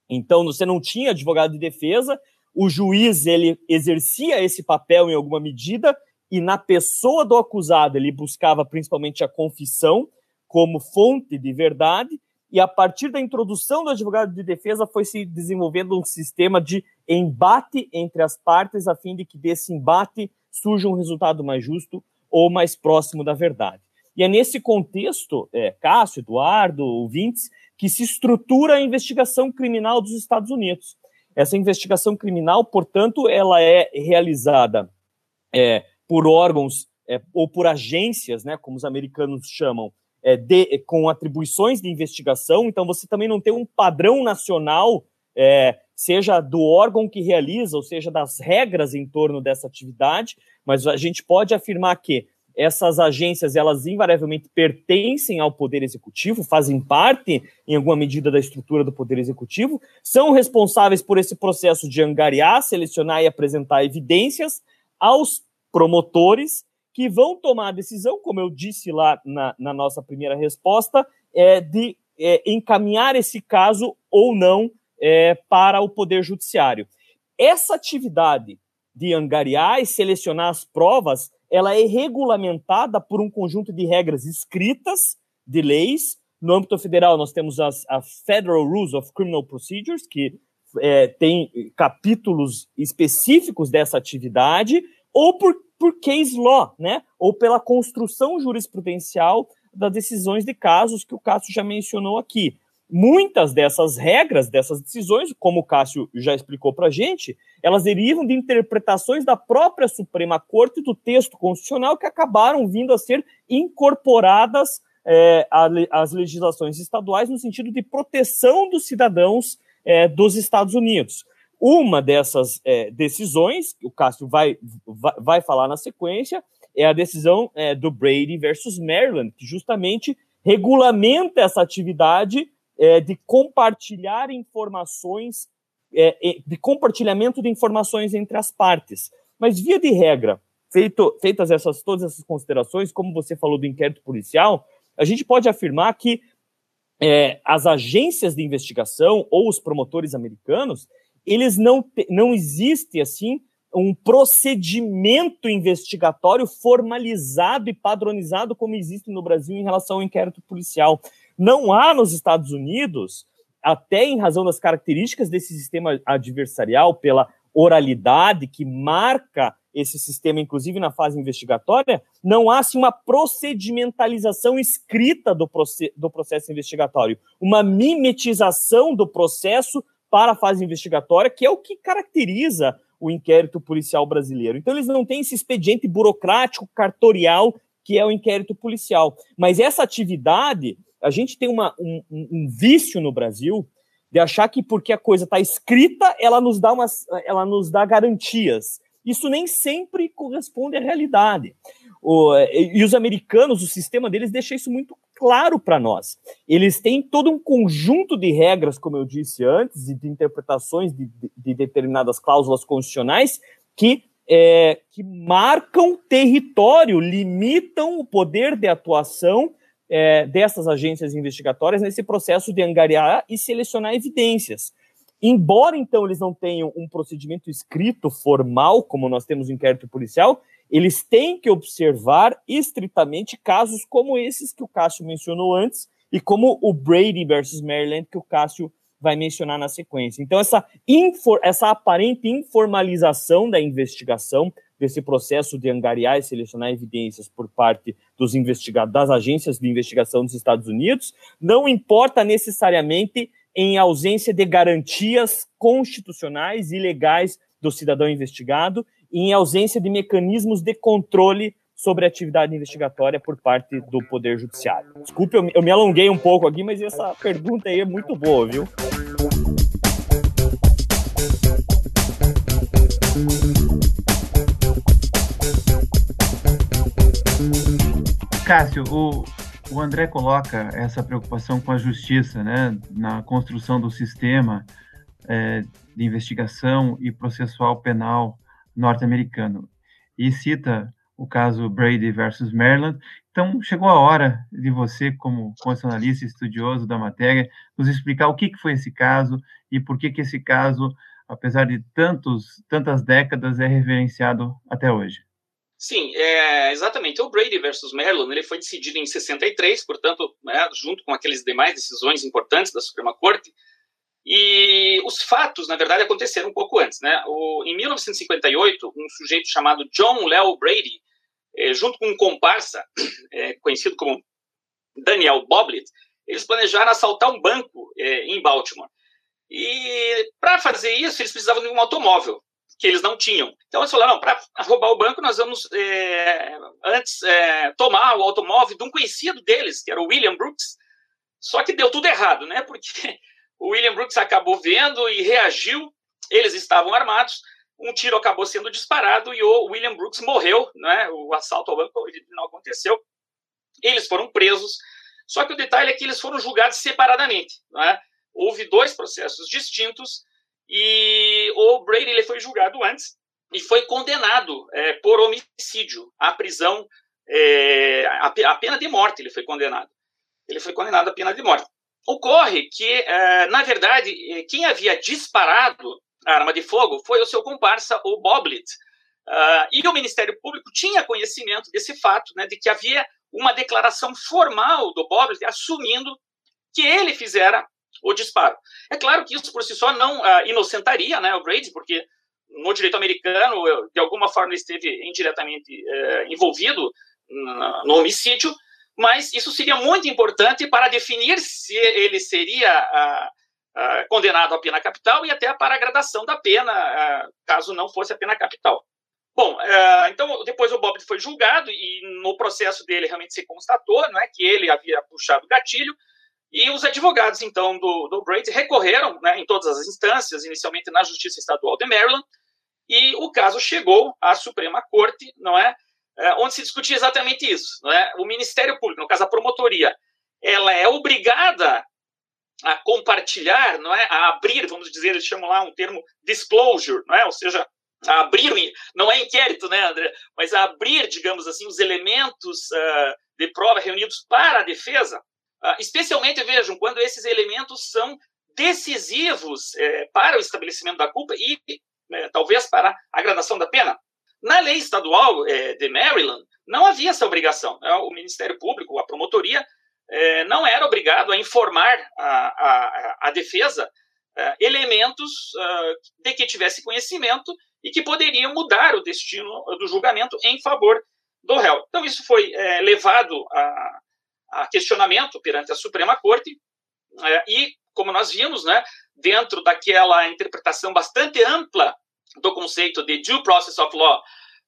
Então, você não tinha advogado de defesa, o juiz ele exercia esse papel em alguma medida e na pessoa do acusado ele buscava principalmente a confissão como fonte de verdade e a partir da introdução do advogado de defesa foi se desenvolvendo um sistema de embate entre as partes a fim de que desse embate surja um resultado mais justo ou mais próximo da verdade. E é nesse contexto, é, Cássio, Eduardo, ouvintes, que se estrutura a investigação criminal dos Estados Unidos. Essa investigação criminal, portanto, ela é realizada é, por órgãos é, ou por agências, né, como os americanos chamam, é, de, com atribuições de investigação. Então, você também não tem um padrão nacional, é, seja do órgão que realiza, ou seja, das regras em torno dessa atividade, mas a gente pode afirmar que essas agências, elas invariavelmente pertencem ao Poder Executivo, fazem parte, em alguma medida, da estrutura do Poder Executivo, são responsáveis por esse processo de angariar, selecionar e apresentar evidências aos promotores que vão tomar a decisão, como eu disse lá na, na nossa primeira resposta, é, de é, encaminhar esse caso ou não é, para o Poder Judiciário. Essa atividade de angariar e selecionar as provas ela é regulamentada por um conjunto de regras escritas de leis. No âmbito federal, nós temos as, a Federal Rules of Criminal Procedures, que é, tem capítulos específicos dessa atividade, ou por, por case law, né? ou pela construção jurisprudencial das decisões de casos que o Cássio já mencionou aqui. Muitas dessas regras, dessas decisões, como o Cássio já explicou para a gente, elas derivam de interpretações da própria Suprema Corte do texto constitucional que acabaram vindo a ser incorporadas é, às legislações estaduais no sentido de proteção dos cidadãos é, dos Estados Unidos. Uma dessas é, decisões, o Cássio vai, vai, vai, falar na sequência, é a decisão é, do Brady versus Maryland, que justamente regulamenta essa atividade é, de compartilhar informações, é, de compartilhamento de informações entre as partes. Mas, via de regra, feito, feitas essas, todas essas considerações, como você falou do inquérito policial, a gente pode afirmar que é, as agências de investigação ou os promotores americanos, eles não, não existe assim um procedimento investigatório formalizado e padronizado como existe no Brasil em relação ao inquérito policial. Não há nos Estados Unidos, até em razão das características desse sistema adversarial, pela oralidade que marca esse sistema, inclusive na fase investigatória, não há assim, uma procedimentalização escrita do, proce do processo investigatório, uma mimetização do processo para a fase investigatória, que é o que caracteriza o inquérito policial brasileiro. Então, eles não têm esse expediente burocrático, cartorial, que é o inquérito policial. Mas essa atividade a gente tem uma, um, um, vício no Brasil de achar que porque a coisa está escrita, ela nos dá umas, ela nos dá garantias. Isso nem sempre corresponde à realidade. O, e os americanos, o sistema deles deixa isso muito claro para nós. Eles têm todo um conjunto de regras, como eu disse antes, e de interpretações de, de, de determinadas cláusulas constitucionais que, é, que marcam território, limitam o poder de atuação é, dessas agências investigatórias nesse processo de angariar e selecionar evidências. Embora, então, eles não tenham um procedimento escrito formal, como nós temos no inquérito policial, eles têm que observar estritamente casos como esses que o Cássio mencionou antes e como o Brady versus Maryland, que o Cássio vai mencionar na sequência. Então, essa, essa aparente informalização da investigação, desse processo de angariar e selecionar evidências por parte dos das agências de investigação dos Estados Unidos, não importa necessariamente em ausência de garantias constitucionais e legais do cidadão investigado e em ausência de mecanismos de controle sobre a atividade investigatória por parte do Poder Judiciário. Desculpe, eu me alonguei um pouco aqui, mas essa pergunta aí é muito boa, viu? Cássio, o, o André coloca essa preocupação com a justiça, né, na construção do sistema é, de investigação e processual penal norte-americano. E cita o caso Brady versus Maryland. Então, chegou a hora de você, como constitucionalista estudioso da matéria, nos explicar o que, que foi esse caso e por que, que esse caso, apesar de tantos, tantas décadas, é reverenciado até hoje. Sim, é, exatamente. O Brady versus Maryland ele foi decidido em 63, portanto, né, junto com aqueles demais decisões importantes da Suprema Corte. E os fatos, na verdade, aconteceram um pouco antes. Né? O, em 1958, um sujeito chamado John Leo Brady é, junto com um comparsa é, conhecido como Daniel Boblit, eles planejaram assaltar um banco é, em Baltimore. E para fazer isso, eles precisavam de um automóvel que eles não tinham. Então eles falaram: para roubar o banco, nós vamos é, antes é, tomar o automóvel de um conhecido deles, que era o William Brooks. Só que deu tudo errado, né? Porque o William Brooks acabou vendo e reagiu. Eles estavam armados. Um tiro acabou sendo disparado e o William Brooks morreu, né? O assalto ao banco não aconteceu. Eles foram presos. Só que o detalhe é que eles foram julgados separadamente, né? Houve dois processos distintos e o Brady ele foi julgado antes e foi condenado é, por homicídio à prisão, é, a, pena de morte. Ele foi condenado. Ele foi condenado à pena de morte. Ocorre que, é, na verdade, é, quem havia disparado a arma de fogo foi o seu comparsa, o Boblit. Uh, e o Ministério Público tinha conhecimento desse fato, né, de que havia uma declaração formal do Boblit assumindo que ele fizera o disparo. É claro que isso por si só não uh, inocentaria né, o Brady, porque no direito americano, de alguma forma, esteve indiretamente uh, envolvido no homicídio, mas isso seria muito importante para definir se ele seria uh, condenado à pena capital e até para a gradação da pena, caso não fosse a pena capital. Bom, então depois o Bob foi julgado e no processo dele realmente se constatou não é, que ele havia puxado o gatilho, e os advogados, então, do, do Brady recorreram né, em todas as instâncias, inicialmente na Justiça Estadual de Maryland, e o caso chegou à Suprema Corte, não é? é onde se discutia exatamente isso. Não é? O Ministério Público, no caso a promotoria, ela é obrigada a compartilhar, não é? a abrir, vamos dizer, eles chamam lá um termo disclosure, não é? ou seja, a abrir, não é inquérito, né, André? Mas a abrir, digamos assim, os elementos uh, de prova reunidos para a defesa, especialmente, vejam, quando esses elementos são decisivos é, para o estabelecimento da culpa e é, talvez para a gradação da pena. Na lei estadual é, de Maryland, não havia essa obrigação. Né? O Ministério Público, a promotoria, é, não era obrigado a informar a, a, a defesa é, elementos uh, de que tivesse conhecimento e que poderiam mudar o destino do julgamento em favor do réu. Então, isso foi é, levado a, a questionamento perante a Suprema Corte é, e, como nós vimos, né, dentro daquela interpretação bastante ampla do conceito de due process of law,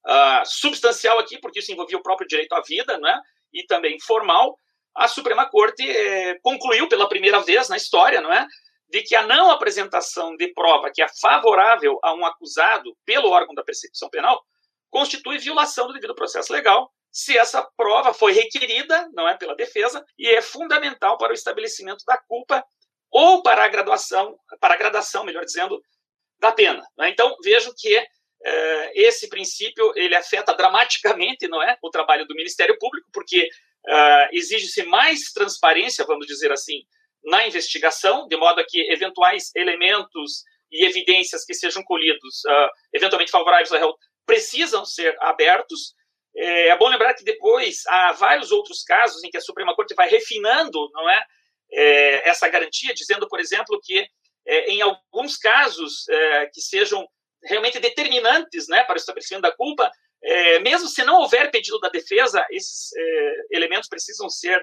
uh, substancial aqui, porque isso envolvia o próprio direito à vida, né, e também formal, a Suprema Corte eh, concluiu pela primeira vez na história, não é, de que a não apresentação de prova que é favorável a um acusado pelo órgão da persecução penal constitui violação do devido processo legal se essa prova foi requerida, não é pela defesa, e é fundamental para o estabelecimento da culpa ou para a graduação, para a gradação, melhor dizendo, da pena. É? Então vejam que é, esse princípio ele afeta dramaticamente, não é, o trabalho do Ministério Público, porque é, exige-se mais transparência, vamos dizer assim, na investigação, de modo a que eventuais elementos e evidências que sejam colhidos, uh, eventualmente favoráveis ao réu, precisam ser abertos é, é, bom lembrar que depois há vários outros casos em que a Suprema Corte vai refinando, não é, é essa garantia, dizendo, por exemplo, que é, em alguns casos é, que sejam realmente determinantes, né, para o estabelecimento da culpa, é, mesmo se não houver pedido da defesa, esses elementos precisam ser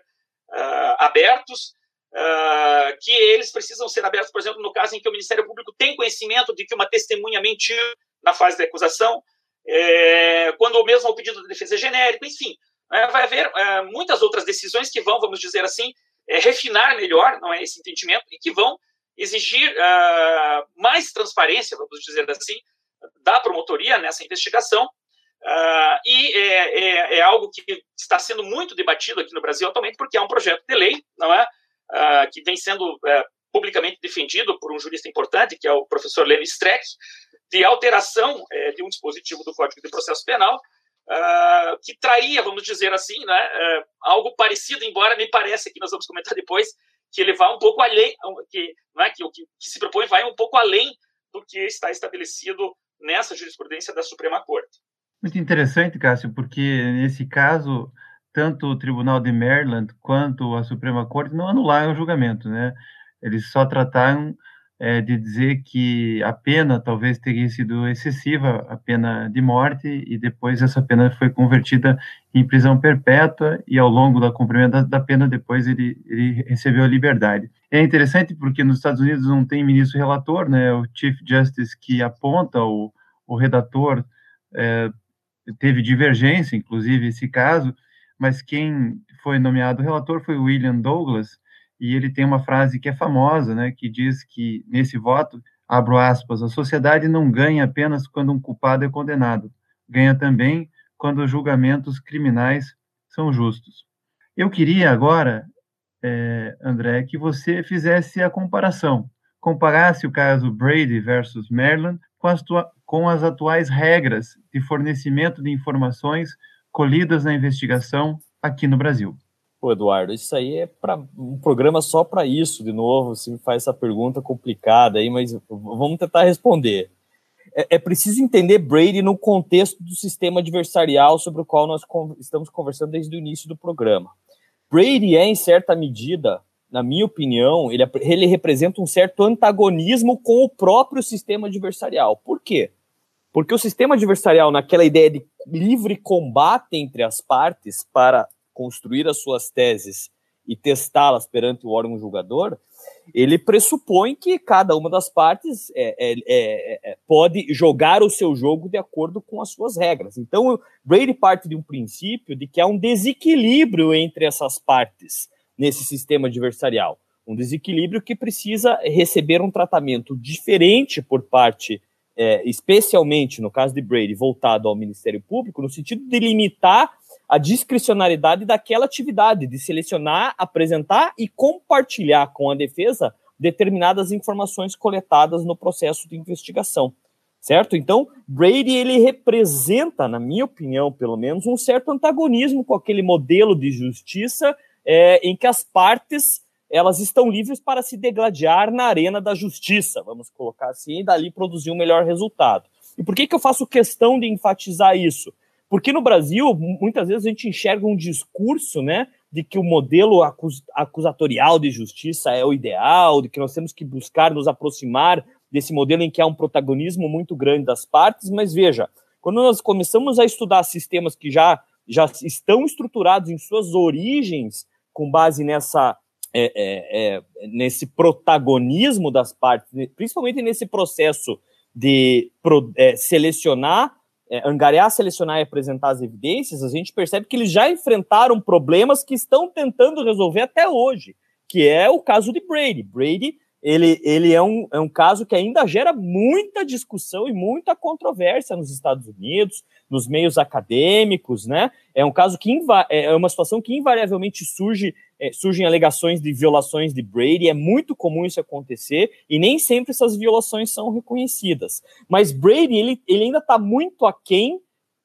uh, abertos. Uh, que eles precisam ser abertos, por exemplo, no caso em que o Ministério Público tem conhecimento de que uma testemunha mentiu na fase da acusação, é, quando mesmo pedido de defesa é genérico, enfim, é, vai haver é, muitas outras decisões que vão, vamos dizer assim, é, refinar melhor não é, esse entendimento e que vão exigir uh, mais transparência, vamos dizer assim, da promotoria nessa investigação. Uh, e é, é, é, algo que está sendo muito debatido aqui no Brasil atualmente, porque é um projeto de lei, não é? Que vem sendo publicamente defendido por um jurista importante, que é o professor Lênin Streck, de alteração é, de um dispositivo do Código de Processo Penal, uh, que traria, vamos dizer assim, né, uh, algo parecido, embora me pareça, que nós vamos comentar depois, que ele vai um pouco além, que, né, que o que, que se propõe vai um pouco além do que está estabelecido nessa jurisprudência da Suprema Corte. Muito interessante, Cássio, porque nesse caso, tanto o Tribunal de Maryland quanto a Suprema Corte não anularam o julgamento, né? Eles só trataram é, de dizer que a pena talvez teria sido excessiva, a pena de morte, e depois essa pena foi convertida em prisão perpétua, e ao longo da cumprimento da, da pena, depois ele, ele recebeu a liberdade. É interessante porque nos Estados Unidos não tem ministro relator, né, o Chief Justice que aponta o, o redator, é, teve divergência, inclusive, esse caso, mas quem foi nomeado relator foi William Douglas, e ele tem uma frase que é famosa, né, que diz que nesse voto, abro aspas, a sociedade não ganha apenas quando um culpado é condenado, ganha também quando os julgamentos criminais são justos. Eu queria agora, é, André, que você fizesse a comparação, comparasse o caso Brady versus Maryland com as, com as atuais regras de fornecimento de informações colhidas na investigação aqui no Brasil. Pô, Eduardo, isso aí é para um programa só para isso, de novo. Você me faz essa pergunta complicada aí, mas vamos tentar responder. É, é, preciso entender Brady no contexto do sistema adversarial sobre o qual nós estamos conversando desde o início do programa. Brady é, em certa medida, na minha opinião, ele, ele representa um certo antagonismo com o próprio sistema adversarial. Por quê? Porque o sistema adversarial, naquela ideia de livre combate entre as partes para construir as suas teses e testá-las perante o órgão julgador, ele pressupõe que cada uma das partes é, é, é, é, pode jogar o seu jogo de acordo com as suas regras. Então, Brady parte de um princípio de que há um desequilíbrio entre essas partes nesse sistema adversarial. Um desequilíbrio que precisa receber um tratamento diferente por parte, é, especialmente no caso de Brady, voltado ao Ministério Público, no sentido de limitar a discricionariedade daquela atividade, de selecionar, apresentar e compartilhar com a defesa determinadas informações coletadas no processo de investigação. Certo? Então, Brady ele representa, na minha opinião, pelo menos, um certo antagonismo com aquele modelo de justiça é, em que as partes elas estão livres para se degladiar na arena da justiça, vamos colocar assim, e dali produzir um melhor resultado. E por que, que eu faço questão de enfatizar isso? Porque no Brasil, muitas vezes a gente enxerga um discurso, né, de que o modelo acus acusatorial de justiça é o ideal, de que nós temos que buscar nos aproximar desse modelo em que há um protagonismo muito grande das partes, mas veja, quando nós começamos a estudar sistemas que já, já estão estruturados em suas origens, com base nessa, é, é, é, nesse protagonismo das partes, principalmente nesse processo de é, selecionar é, angariar, selecionar e apresentar as evidências, a gente percebe que eles já enfrentaram problemas que estão tentando resolver até hoje, que é o caso de Brady. Brady ele, ele é, um, é um caso que ainda gera muita discussão e muita controvérsia nos Estados Unidos, nos meios acadêmicos, né? É um caso que é, é uma situação que invariavelmente surge, é, surgem alegações de violações de Brady, é muito comum isso acontecer, e nem sempre essas violações são reconhecidas. Mas Brady, ele, ele ainda está muito aquém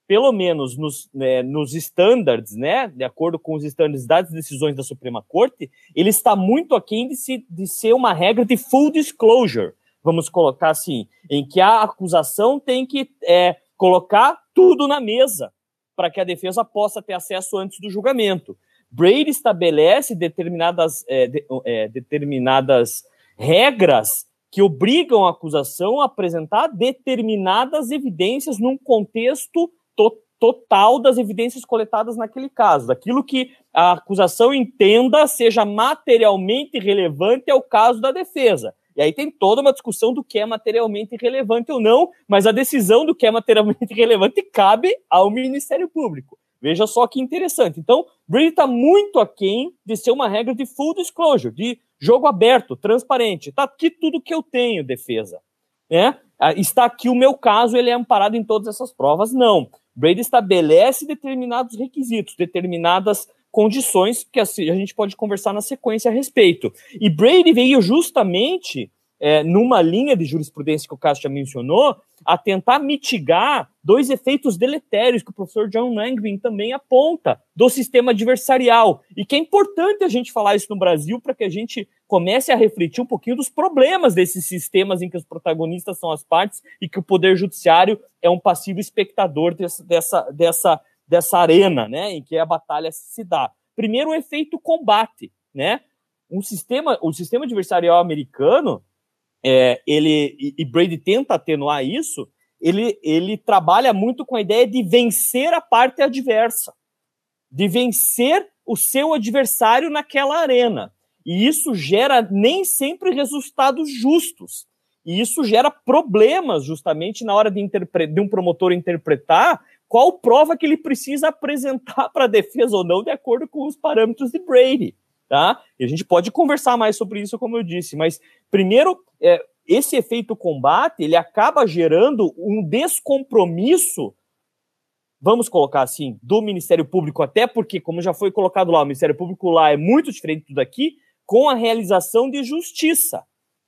pelo menos nos, né, nos standards, né, de acordo com os standards das decisões da Suprema Corte, ele está muito aquém de, se, de ser uma regra de full disclosure, vamos colocar assim, em que a acusação tem que é, colocar tudo na mesa para que a defesa possa ter acesso antes do julgamento. Brady estabelece determinadas, é, de, é, determinadas regras que obrigam a acusação a apresentar determinadas evidências num contexto to total das evidências coletadas naquele caso, daquilo que a acusação entenda seja materialmente relevante ao caso da defesa. E aí tem toda uma discussão do que é materialmente relevante ou não, mas a decisão do que é materialmente relevante cabe ao Ministério Público. Veja só que interessante. Então, Brady está muito aquém de ser uma regra de full disclosure, de jogo aberto, transparente. Está aqui tudo que eu tenho, defesa. Né? Ah, está aqui o meu caso, ele é amparado em todas essas provas? Não. Brady estabelece determinados requisitos, determinadas condições que a gente pode conversar na sequência a respeito. E Brady veio justamente é, numa linha de jurisprudência que o Cássio já mencionou, a tentar mitigar dois efeitos deletérios que o professor John Langvin também aponta do sistema adversarial. E que é importante a gente falar isso no Brasil para que a gente comece a refletir um pouquinho dos problemas desses sistemas em que os protagonistas são as partes e que o Poder Judiciário é um passivo espectador dessa, dessa, dessa, dessa arena né, em que a batalha se dá. Primeiro, o efeito combate. Né? Um sistema, o sistema adversarial americano é, ele e, Brady tenta atenuar isso, ele, ele trabalha muito com a ideia de vencer a parte adversa, de vencer o seu adversário naquela arena. E isso gera nem sempre resultados justos. E isso gera problemas justamente na hora de, de um promotor interpretar qual prova que ele precisa apresentar para a defesa ou não, de acordo com os parâmetros de Brady. Tá? E a gente pode conversar mais sobre isso, como eu disse, mas primeiro, é, esse efeito combate ele acaba gerando um descompromisso, vamos colocar assim, do Ministério Público, até porque, como já foi colocado lá, o Ministério Público lá é muito diferente do daqui, com a realização de justiça.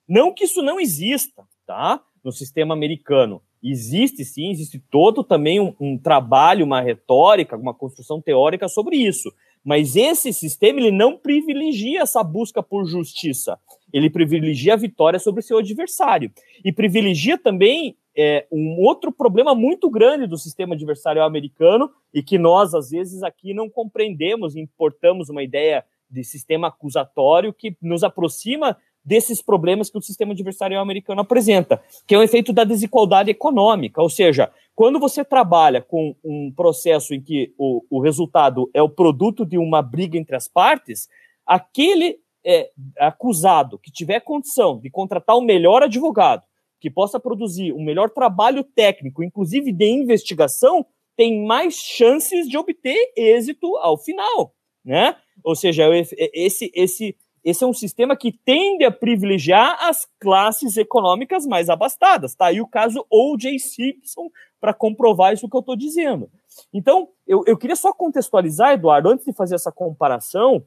Não que isso não exista, tá? No sistema americano. Existe sim, existe todo também um, um trabalho, uma retórica, uma construção teórica sobre isso. Mas esse sistema ele não privilegia essa busca por justiça. Ele privilegia a vitória sobre seu adversário. E privilegia também é, um outro problema muito grande do sistema adversário americano e que nós, às vezes, aqui não compreendemos, importamos uma ideia de sistema acusatório que nos aproxima desses problemas que o sistema adversarial americano apresenta, que é o efeito da desigualdade econômica, ou seja, quando você trabalha com um processo em que o, o resultado é o produto de uma briga entre as partes, aquele é, acusado que tiver condição de contratar o melhor advogado, que possa produzir um melhor trabalho técnico, inclusive de investigação, tem mais chances de obter êxito ao final, né? Ou seja, esse, esse, esse é um sistema que tende a privilegiar as classes econômicas mais abastadas. Tá aí o caso O.J. Simpson para comprovar isso que eu estou dizendo. Então, eu, eu queria só contextualizar, Eduardo, antes de fazer essa comparação,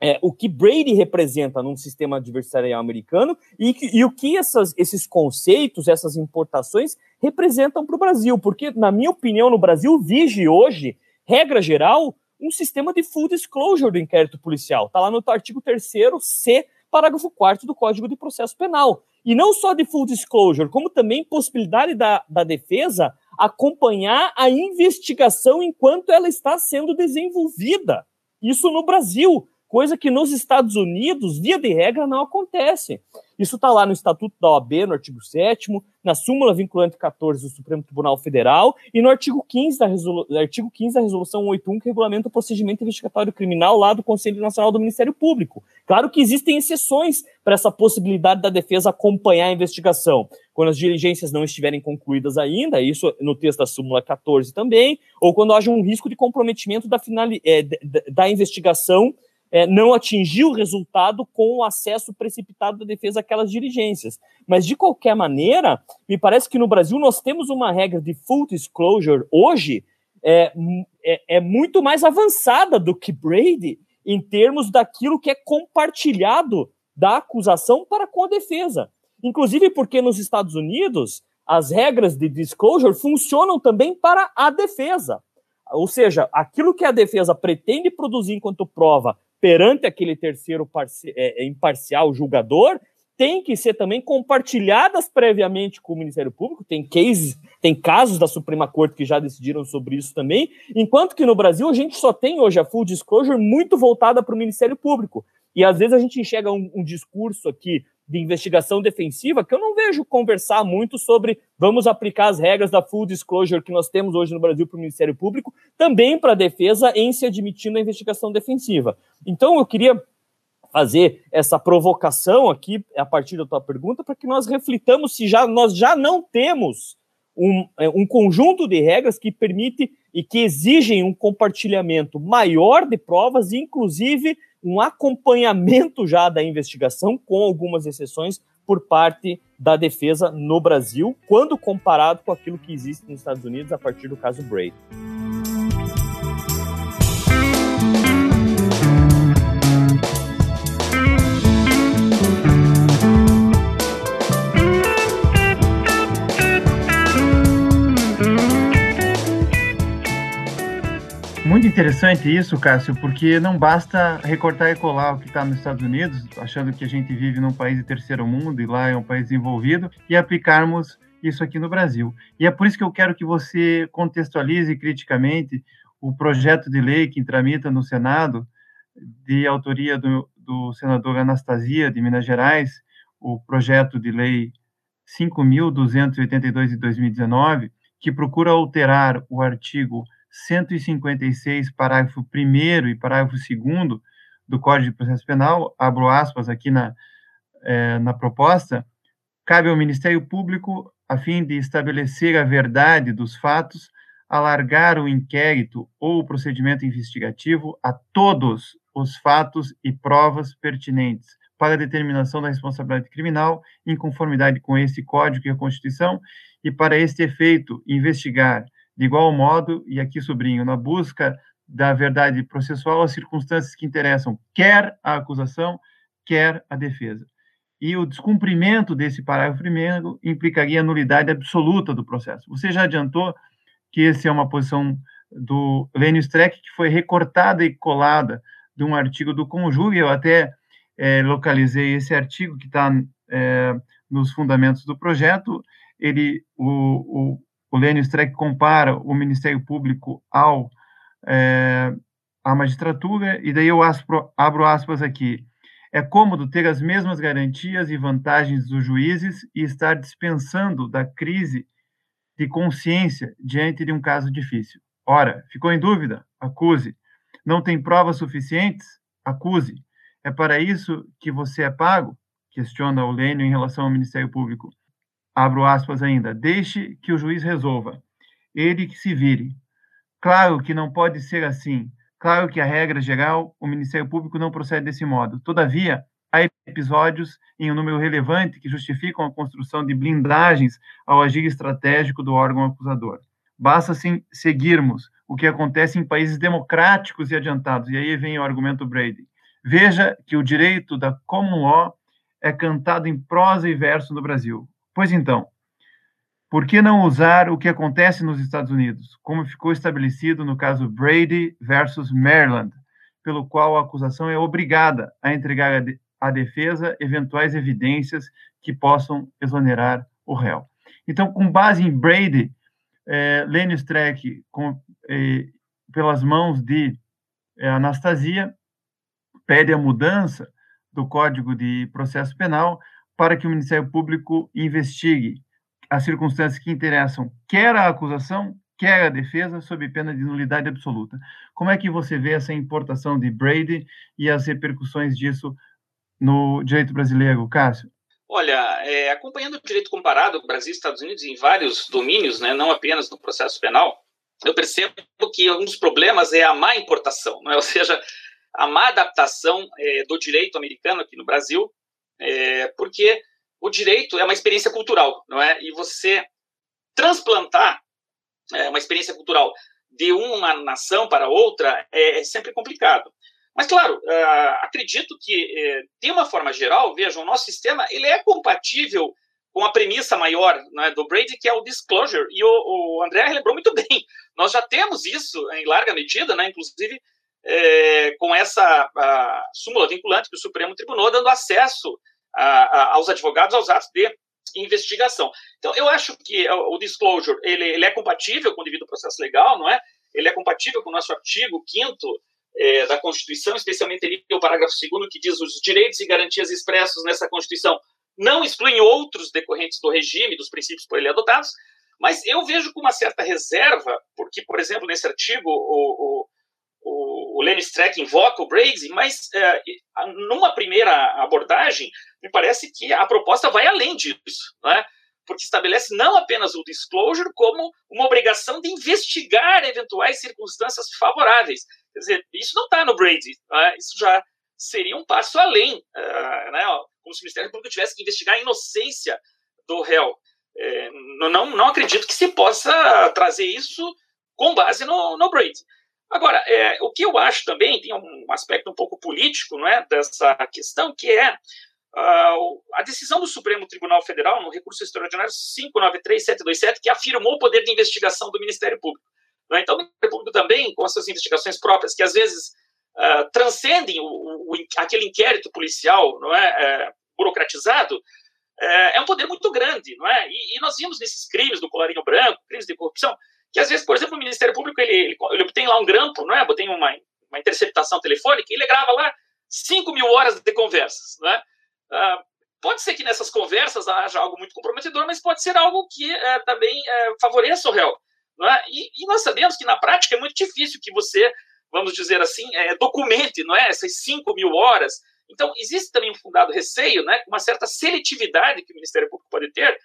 é, o que Brady representa num sistema adversarial americano e, e o que essas, esses conceitos, essas importações representam para o Brasil. Porque, na minha opinião, no Brasil vige hoje, regra geral, um sistema de full disclosure do inquérito policial. Está lá no artigo 3 C, parágrafo 4 do Código de Processo Penal. E não só de full disclosure, como também possibilidade da, da defesa acompanhar a investigação enquanto ela está sendo desenvolvida. Isso no Brasil coisa que nos Estados Unidos, via de regra, não acontece. Isso está lá no Estatuto da OAB, no artigo 7 na súmula vinculante 14 do Supremo Tribunal Federal e no artigo 15 da, resolu artigo 15 da Resolução 81, que regulamenta o procedimento investigatório criminal lá do Conselho Nacional do Ministério Público. Claro que existem exceções para essa possibilidade da defesa acompanhar a investigação. Quando as diligências não estiverem concluídas ainda, isso no texto da súmula 14 também, ou quando haja um risco de comprometimento da, é, da investigação é, não atingiu o resultado com o acesso precipitado da defesa àquelas diligências. Mas, de qualquer maneira, me parece que no Brasil nós temos uma regra de full disclosure hoje é, é, é muito mais avançada do que Brady em termos daquilo que é compartilhado da acusação para com a defesa. Inclusive porque nos Estados Unidos as regras de disclosure funcionam também para a defesa. Ou seja, aquilo que a defesa pretende produzir enquanto prova perante aquele terceiro é, é, imparcial julgador tem que ser também compartilhadas previamente com o Ministério Público. Tem cases, tem casos da Suprema Corte que já decidiram sobre isso também. Enquanto que no Brasil a gente só tem hoje a full disclosure muito voltada para o Ministério Público. E às vezes a gente enxerga um, um discurso aqui de investigação defensiva que eu não vejo conversar muito sobre vamos aplicar as regras da full disclosure que nós temos hoje no Brasil para o Ministério Público, também para a defesa em se admitindo a investigação defensiva. Então eu queria fazer essa provocação aqui a partir da tua pergunta para que nós reflitamos se já nós já não temos um, é, um conjunto de regras que permite e que exigem um compartilhamento maior de provas, inclusive um acompanhamento já da investigação, com algumas exceções, por parte da defesa no Brasil, quando comparado com aquilo que existe nos Estados Unidos a partir do caso Brady. Interessante isso, Cássio, porque não basta recortar e colar o que está nos Estados Unidos, achando que a gente vive num país de terceiro mundo e lá é um país desenvolvido, e aplicarmos isso aqui no Brasil. E é por isso que eu quero que você contextualize criticamente o projeto de lei que tramita no Senado, de autoria do, do senador Anastasia, de Minas Gerais, o projeto de lei 5.282 de 2019, que procura alterar o artigo 156, parágrafo 1 e parágrafo 2 do Código de Processo Penal, abro aspas aqui na, é, na proposta, cabe ao Ministério Público, a fim de estabelecer a verdade dos fatos, alargar o inquérito ou o procedimento investigativo a todos os fatos e provas pertinentes para a determinação da responsabilidade criminal, em conformidade com esse Código e a Constituição, e para este efeito, investigar de igual modo, e aqui sublinho, na busca da verdade processual, as circunstâncias que interessam quer a acusação, quer a defesa. E o descumprimento desse parágrafo primeiro implicaria a nulidade absoluta do processo. Você já adiantou que essa é uma posição do Lênio Streck, que foi recortada e colada de um artigo do Conjuro, e eu até é, localizei esse artigo que está é, nos fundamentos do projeto. Ele, o, o, o Lênio Streck compara o Ministério Público ao é, à magistratura, e daí eu aspro, abro aspas aqui. É cômodo ter as mesmas garantias e vantagens dos juízes e estar dispensando da crise de consciência diante de um caso difícil. Ora, ficou em dúvida? Acuse. Não tem provas suficientes? Acuse. É para isso que você é pago? Questiona o Lênio em relação ao Ministério Público. Abro aspas ainda. Deixe que o juiz resolva. Ele que se vire. Claro que não pode ser assim. Claro que a regra geral, o Ministério Público não procede desse modo. Todavia, há episódios em um número relevante que justificam a construção de blindagens ao agir estratégico do órgão acusador. Basta sim seguirmos o que acontece em países democráticos e adiantados. E aí vem o argumento Brady. Veja que o direito da common law é cantado em prosa e verso no Brasil. Pois então, por que não usar o que acontece nos Estados Unidos, como ficou estabelecido no caso Brady versus Maryland, pelo qual a acusação é obrigada a entregar à defesa eventuais evidências que possam exonerar o réu. Então, com base em Brady, é, Lenny Streck, com, é, pelas mãos de é, Anastasia, pede a mudança do Código de Processo Penal para que o Ministério Público investigue as circunstâncias que interessam quer a acusação, quer a defesa, sob pena de nulidade absoluta. Como é que você vê essa importação de Brady e as repercussões disso no direito brasileiro, Cássio? Olha, é, acompanhando o direito comparado Brasil e Estados Unidos em vários domínios, né, não apenas no processo penal, eu percebo que um dos problemas é a má importação, é? ou seja, a má adaptação é, do direito americano aqui no Brasil, é, porque o direito é uma experiência cultural, não é? E você transplantar é, uma experiência cultural de uma nação para outra é, é sempre complicado. Mas, claro, uh, acredito que, uh, de uma forma geral, vejam, o nosso sistema ele é compatível com a premissa maior né, do Brady, que é o disclosure. E o, o André lembrou muito bem. Nós já temos isso em larga medida, né, inclusive é, com essa súmula vinculante que o Supremo Tribunal dando acesso a, a, aos advogados aos atos de investigação. Então, eu acho que o disclosure ele, ele, é compatível com o devido processo legal, não é? Ele é compatível com o nosso artigo 5 é, da Constituição, especialmente ali o parágrafo 2 que diz os direitos e garantias expressos nessa Constituição não excluem outros decorrentes do regime, dos princípios por ele adotados, mas eu vejo com uma certa reserva, porque, por exemplo, nesse artigo, o, o o, o Lenny Streck invoca o Brady, mas é, numa primeira abordagem, me parece que a proposta vai além disso, né? porque estabelece não apenas o disclosure, como uma obrigação de investigar eventuais circunstâncias favoráveis. Quer dizer, isso não está no Brady, né? isso já seria um passo além, uh, né? como se o Ministério Público tivesse que investigar a inocência do réu. É, não, não acredito que se possa trazer isso com base no, no Brady. Agora, é, o que eu acho também, tem um aspecto um pouco político não é, dessa questão, que é uh, a decisão do Supremo Tribunal Federal, no recurso extraordinário 593727, que afirmou o poder de investigação do Ministério Público. É? Então, o Ministério Público também, com as suas investigações próprias, que às vezes uh, transcendem o, o, aquele inquérito policial não é, é burocratizado, é, é, um poder muito grande, não é? E, e, nós vimos nesses crimes do colarinho branco, crimes de corrupção, que às vezes, por exemplo, o Ministério Público ele, ele, ele obtém lá um grampo, não é? Tem uma, uma interceptação telefônica ele grava lá 5 mil horas de conversas, não é? Ah, pode ser que nessas conversas haja algo muito comprometedor, mas pode ser algo que é, também é, favoreça o réu. É? E, e, nós sabemos que na prática é muito difícil que você, vamos dizer assim, é, documente não é? essas 5 mil horas. Então, existe também um fundado receio, né, uma certa seletividade que o Ministério Público pode ter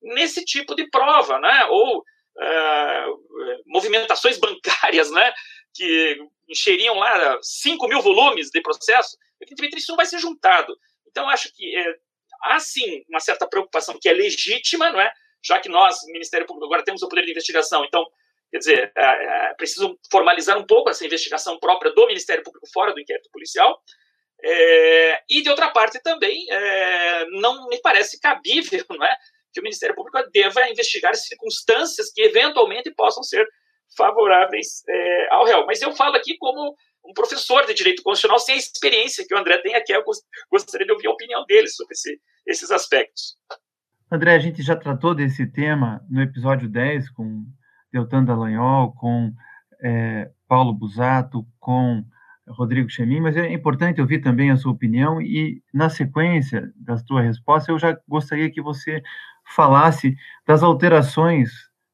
nesse tipo de prova, né? ou uh, movimentações bancárias né, que encheriam lá 5 mil volumes de processo, evidentemente isso não vai ser juntado. Então, acho que é, há sim uma certa preocupação que é legítima, não é? já que nós, Ministério Público, agora temos o poder de investigação, então, quer dizer, é, é, preciso formalizar um pouco essa investigação própria do Ministério Público fora do inquérito policial. É, e, de outra parte, também, é, não me parece cabível não é, que o Ministério Público deva investigar circunstâncias que, eventualmente, possam ser favoráveis é, ao réu. Mas eu falo aqui como um professor de direito constitucional sem a experiência que o André tem aqui. Eu gostaria de ouvir a opinião dele sobre esse, esses aspectos. André, a gente já tratou desse tema no episódio 10 com Deltan Dallagnol, com é, Paulo Busato, com Rodrigo Chemin, mas é importante ouvir também a sua opinião e, na sequência da sua resposta, eu já gostaria que você falasse das alterações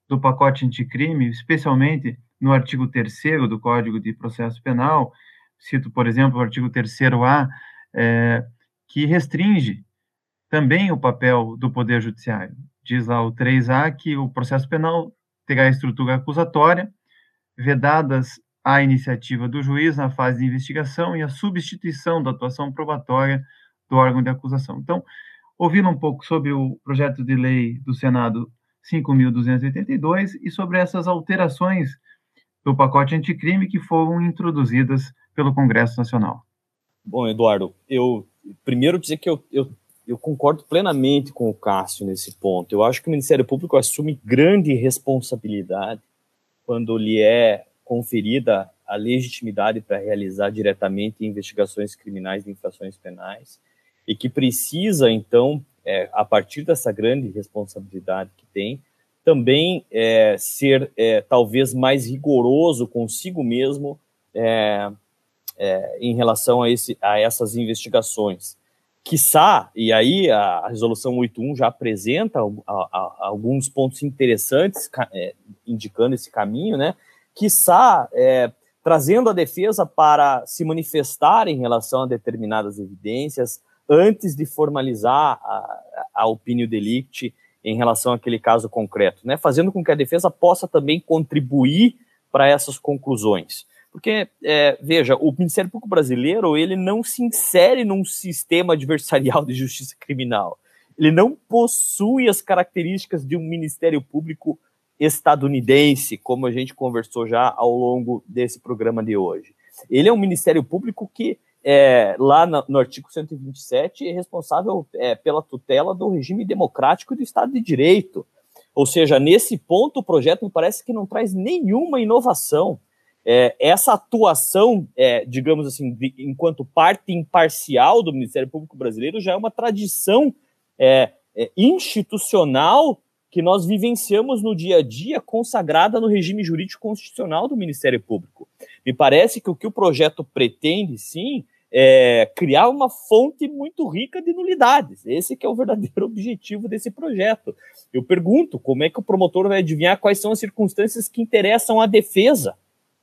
do pacote anticrime, especialmente no artigo 3 do Código de Processo Penal, cito, por exemplo, o artigo 3º-A, é, que restringe também o papel do Poder Judiciário. Diz lá o 3A que o processo penal terá estrutura acusatória, vedadas a iniciativa do juiz na fase de investigação e a substituição da atuação probatória do órgão de acusação. Então, ouvindo um pouco sobre o projeto de lei do Senado 5.282 e sobre essas alterações do pacote anticrime que foram introduzidas pelo Congresso Nacional. Bom, Eduardo, eu primeiro dizer que eu, eu eu concordo plenamente com o Cássio nesse ponto. Eu acho que o Ministério Público assume grande responsabilidade quando lhe é conferida a legitimidade para realizar diretamente investigações criminais de infrações penais e que precisa, então, é, a partir dessa grande responsabilidade que tem, também é, ser é, talvez mais rigoroso consigo mesmo é, é, em relação a, esse, a essas investigações quiçá, e aí a, resolução 81 já apresenta a, a, alguns pontos interessantes, é, indicando esse caminho, né? Quiçá trazendo a defesa para se manifestar em relação a determinadas evidências antes de formalizar a, a opinião delicti em relação àquele caso concreto, né? Fazendo com que a defesa possa também contribuir para essas conclusões. Porque, é, veja, o Ministério Público brasileiro ele não se insere num sistema adversarial de justiça criminal. Ele não possui as características de um Ministério Público estadunidense, como a gente conversou já ao longo desse programa de hoje. Ele é um Ministério Público que, é, lá no, no, artigo 127, é responsável é, pela tutela do regime democrático do Estado de Direito. Ou seja, nesse ponto, o projeto me parece que não traz nenhuma inovação. É, essa atuação, é, digamos assim, de, enquanto parte imparcial do Ministério Público Brasileiro, já é uma tradição é, é, institucional que nós vivenciamos no dia a dia, consagrada no regime jurídico constitucional do Ministério Público. Me parece que o que o projeto pretende, sim, é criar uma fonte muito rica de nulidades. Esse que é o verdadeiro objetivo desse projeto. Eu pergunto, como é que o promotor vai adivinhar quais são as circunstâncias que interessam à defesa?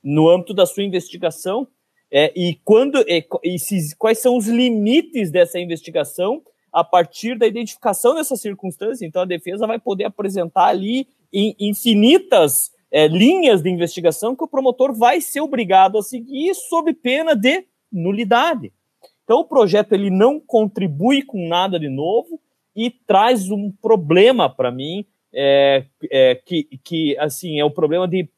no âmbito da sua investigação é, e quando e, e se, quais são os limites dessa investigação a partir da identificação dessas circunstâncias. Então, a defesa vai poder apresentar ali infinitas é, linhas de investigação que o promotor vai ser obrigado a seguir sob pena de nulidade. Então, o projeto ele não contribui com nada de novo e traz um problema para mim, é, é, que, que assim é o problema de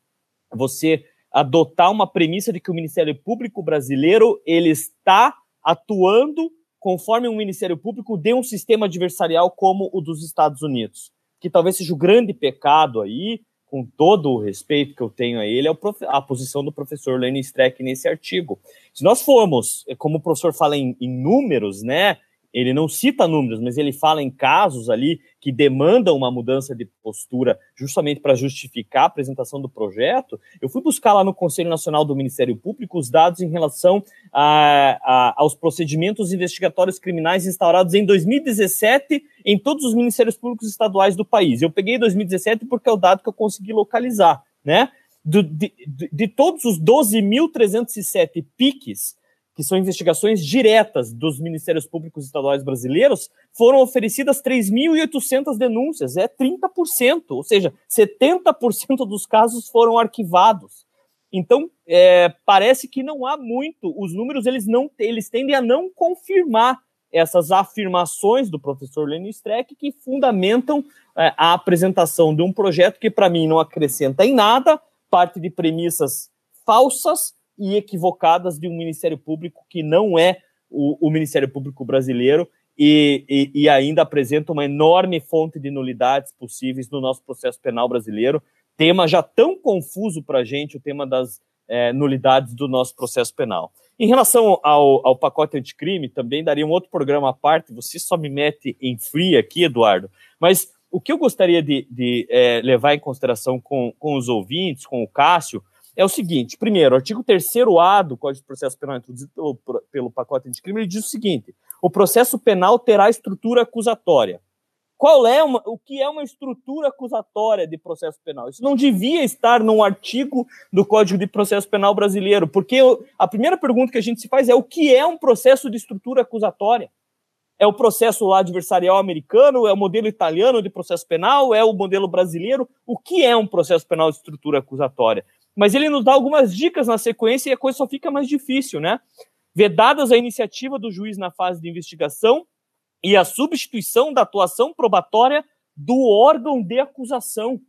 você adotar uma premissa de que o Ministério Público brasileiro ele está atuando conforme um Ministério Público de um sistema adversarial como o dos Estados Unidos, que talvez seja o grande pecado aí, com todo o respeito que eu tenho a ele, é a posição do professor Lenny Streck nesse artigo. Se nós formos, como o professor fala em, em números, né, ele não cita números, mas ele fala em casos ali que demandam uma mudança de postura justamente para justificar a apresentação do projeto, eu fui buscar lá no Conselho Nacional do Ministério Público os dados em relação a, a, aos procedimentos investigatórios criminais instaurados em 2017 em todos os ministérios públicos estaduais do país. Eu peguei 2017 porque é o dado que eu consegui localizar, né? De, de, de todos os 12.307 piques que são investigações diretas dos Ministérios Públicos Estaduais brasileiros, foram oferecidas 3.800 denúncias, é 30%, ou seja, 70% dos casos foram arquivados. Então, é, parece que não há muito, os números eles não eles tendem a não confirmar essas afirmações do professor Lenin Streck que fundamentam é, a apresentação de um projeto que, para mim, não acrescenta em nada, parte de premissas falsas, e equivocadas de um Ministério Público que não é o, o Ministério Público brasileiro e, e, e, ainda apresenta uma enorme fonte de nulidades possíveis no nosso processo penal brasileiro. Tema já tão confuso para a gente, o tema das é, nulidades do nosso processo penal. Em relação ao, ao pacote anticrime, também daria um outro programa à parte, você só me mete em free aqui, Eduardo, mas o que eu gostaria de, de é, levar em consideração com, com os ouvintes, com o Cássio, é o seguinte: primeiro, o artigo 3A do Código de Processo Penal introduzido pelo, pelo pacote crime, ele diz o seguinte: o processo penal terá estrutura acusatória. Qual é uma, o que é uma estrutura acusatória de processo penal? Isso não devia estar num artigo do Código de Processo Penal brasileiro, porque a primeira pergunta que a gente se faz é o que é um processo de estrutura acusatória? É o processo lá adversarial americano? É o modelo italiano de processo penal? É o modelo brasileiro? O que é um processo penal de estrutura acusatória? Mas ele nos dá algumas dicas na sequência e a coisa só fica mais difícil, né? Vedadas a iniciativa do juiz na fase de investigação e a substituição da atuação probatória do órgão de acusação.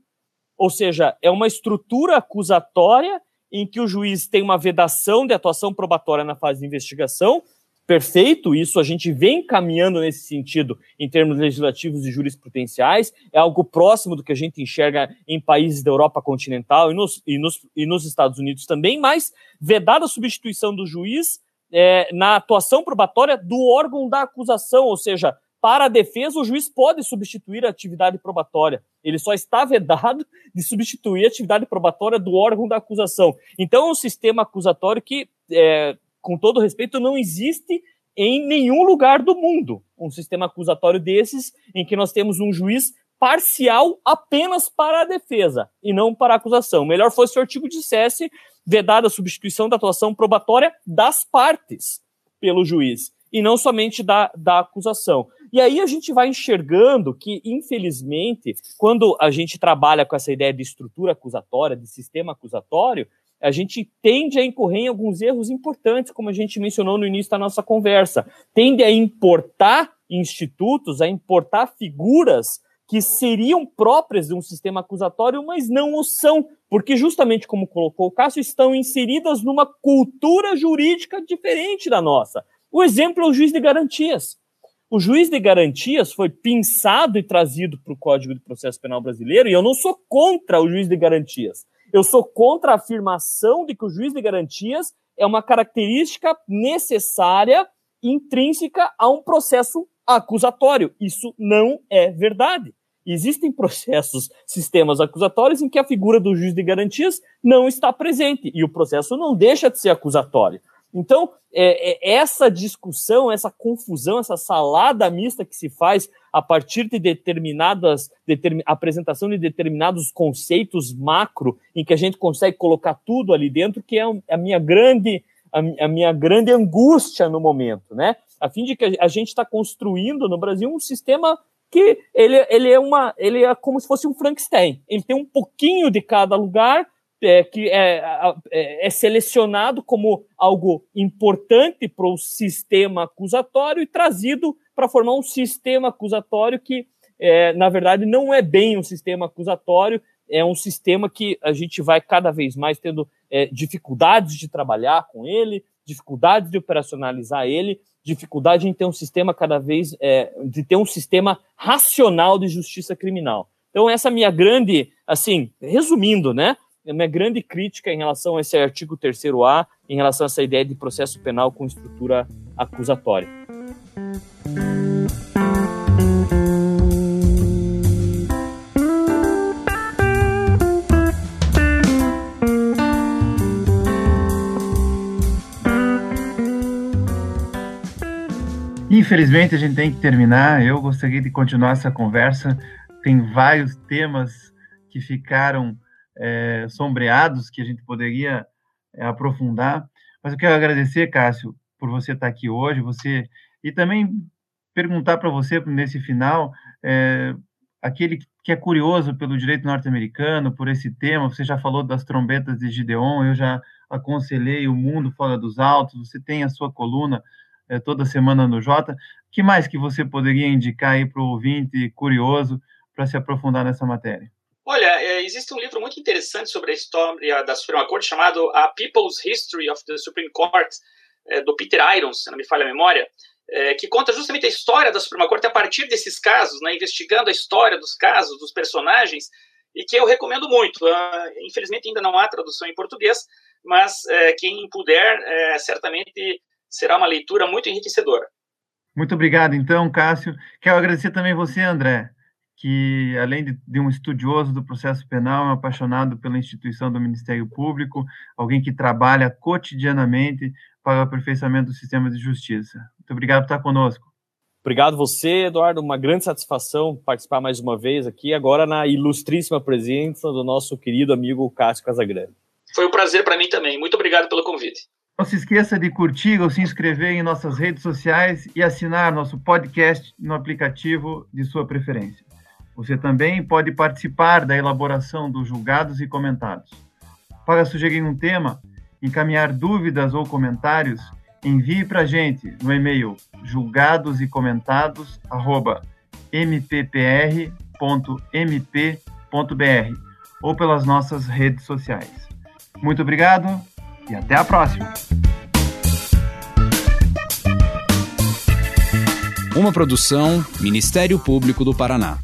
Ou seja, é uma estrutura acusatória em que o juiz tem uma vedação de atuação probatória na fase de investigação, perfeito, isso a gente vem caminhando nesse sentido em termos legislativos e jurisprudenciais, é algo próximo do que a gente enxerga em países da Europa continental e nos, e nos, e nos Estados Unidos também, mas vedada a substituição do juiz é, na atuação probatória do órgão da acusação, ou seja, para a defesa, o juiz pode substituir a atividade probatória. Ele só está vedado de substituir a atividade probatória do órgão da acusação. Então, é um sistema acusatório que é, com todo respeito, não existe em nenhum lugar do mundo um sistema acusatório desses em que nós temos um juiz parcial apenas para a defesa e não para a acusação. Melhor fosse o artigo dissesse vedada a substituição da atuação probatória das partes pelo juiz e não somente da, da acusação. E aí a gente vai enxergando que, infelizmente, quando a gente trabalha com essa ideia de estrutura acusatória, de sistema acusatório, a gente tende a incorrer em alguns erros importantes, como a gente mencionou no início da nossa conversa. Tende a importar institutos, a importar figuras que seriam próprias de um sistema acusatório, mas não o são, porque justamente como colocou o Cássio, estão inseridas numa cultura jurídica diferente da nossa. O exemplo é o juiz de garantias. O juiz de garantias foi pensado e trazido para o Código de Processo Penal brasileiro, e eu não sou contra o juiz de garantias. Eu sou contra a afirmação de que o juiz de garantias é uma característica necessária, intrínseca a um processo acusatório. Isso não é verdade. Existem processos, sistemas acusatórios em que a figura do juiz de garantias não está presente e o processo não deixa de ser acusatório. Então, é, é, essa discussão, essa confusão, essa salada mista que se faz a partir de determinadas determin, apresentação de determinados conceitos macro, em que a gente consegue colocar tudo ali dentro, que é a minha grande a minha grande angústia no momento, né? A fim de que a gente está construindo no Brasil um sistema que ele, ele é uma ele é como se fosse um Frankenstein. Ele tem um pouquinho de cada lugar é, que é, é, é, selecionado como algo importante para o sistema acusatório e trazido para formar um sistema acusatório que, é, na verdade, não é bem um sistema acusatório, é um sistema que a gente vai cada vez mais tendo é, dificuldades de trabalhar com ele, dificuldades de operacionalizar ele, dificuldade em ter um sistema cada vez, é, de ter um sistema racional de justiça criminal. Então, essa minha grande, assim, resumindo, né? a minha grande crítica em relação a esse artigo 3A, em relação a essa ideia de processo penal com estrutura acusatória. Infelizmente, a gente tem que terminar. Eu gostaria de continuar essa conversa. Tem vários temas que ficaram é, sombreados que a gente poderia é, aprofundar. Mas eu quero agradecer, Cássio, por você estar aqui hoje, você e também perguntar para você nesse final, é, aquele que é curioso pelo direito norte-americano, por esse tema, você já falou das trombetas de Gideon, eu já aconselhei o mundo fora dos autos, você tem a sua coluna é, toda semana no Jota. que mais que você poderia indicar aí para o ouvinte curioso para se aprofundar nessa matéria? Olha, é, existe um livro muito interessante sobre a história da Suprema Corte chamado A People's History of the Supreme Court, é, do Peter Irons, se não me falha a memória, é, que conta justamente a história da Suprema Corte a partir desses casos, né, investigando a história dos casos, dos personagens, e que eu recomendo muito. Uh, infelizmente ainda não há tradução em português, mas quem puder, certamente será uma leitura muito enriquecedora. Muito obrigado, então, Cássio. Quero agradecer também você, André, que além de, de um estudioso do processo penal, é um apaixonado pela instituição do Ministério Público, alguém que trabalha cotidianamente para o aperfeiçoamento do sistema de justiça. Muito obrigado por estar conosco. Obrigado você, Eduardo. Uma grande satisfação participar mais uma vez aqui, agora na ilustríssima presença do nosso querido amigo Cássio Casagrande. Foi um prazer para mim também. Muito obrigado pelo convite. Não se esqueça de curtir ou se inscrever em nossas redes sociais e assinar nosso podcast no aplicativo de sua preferência. Você também pode participar da elaboração dos julgados e comentados. Para sugerir um tema, encaminhar dúvidas ou comentários, envie para a gente no e-mail julgados e ou pelas nossas redes sociais. Muito obrigado e até a próxima! Uma produção Ministério Público do Paraná.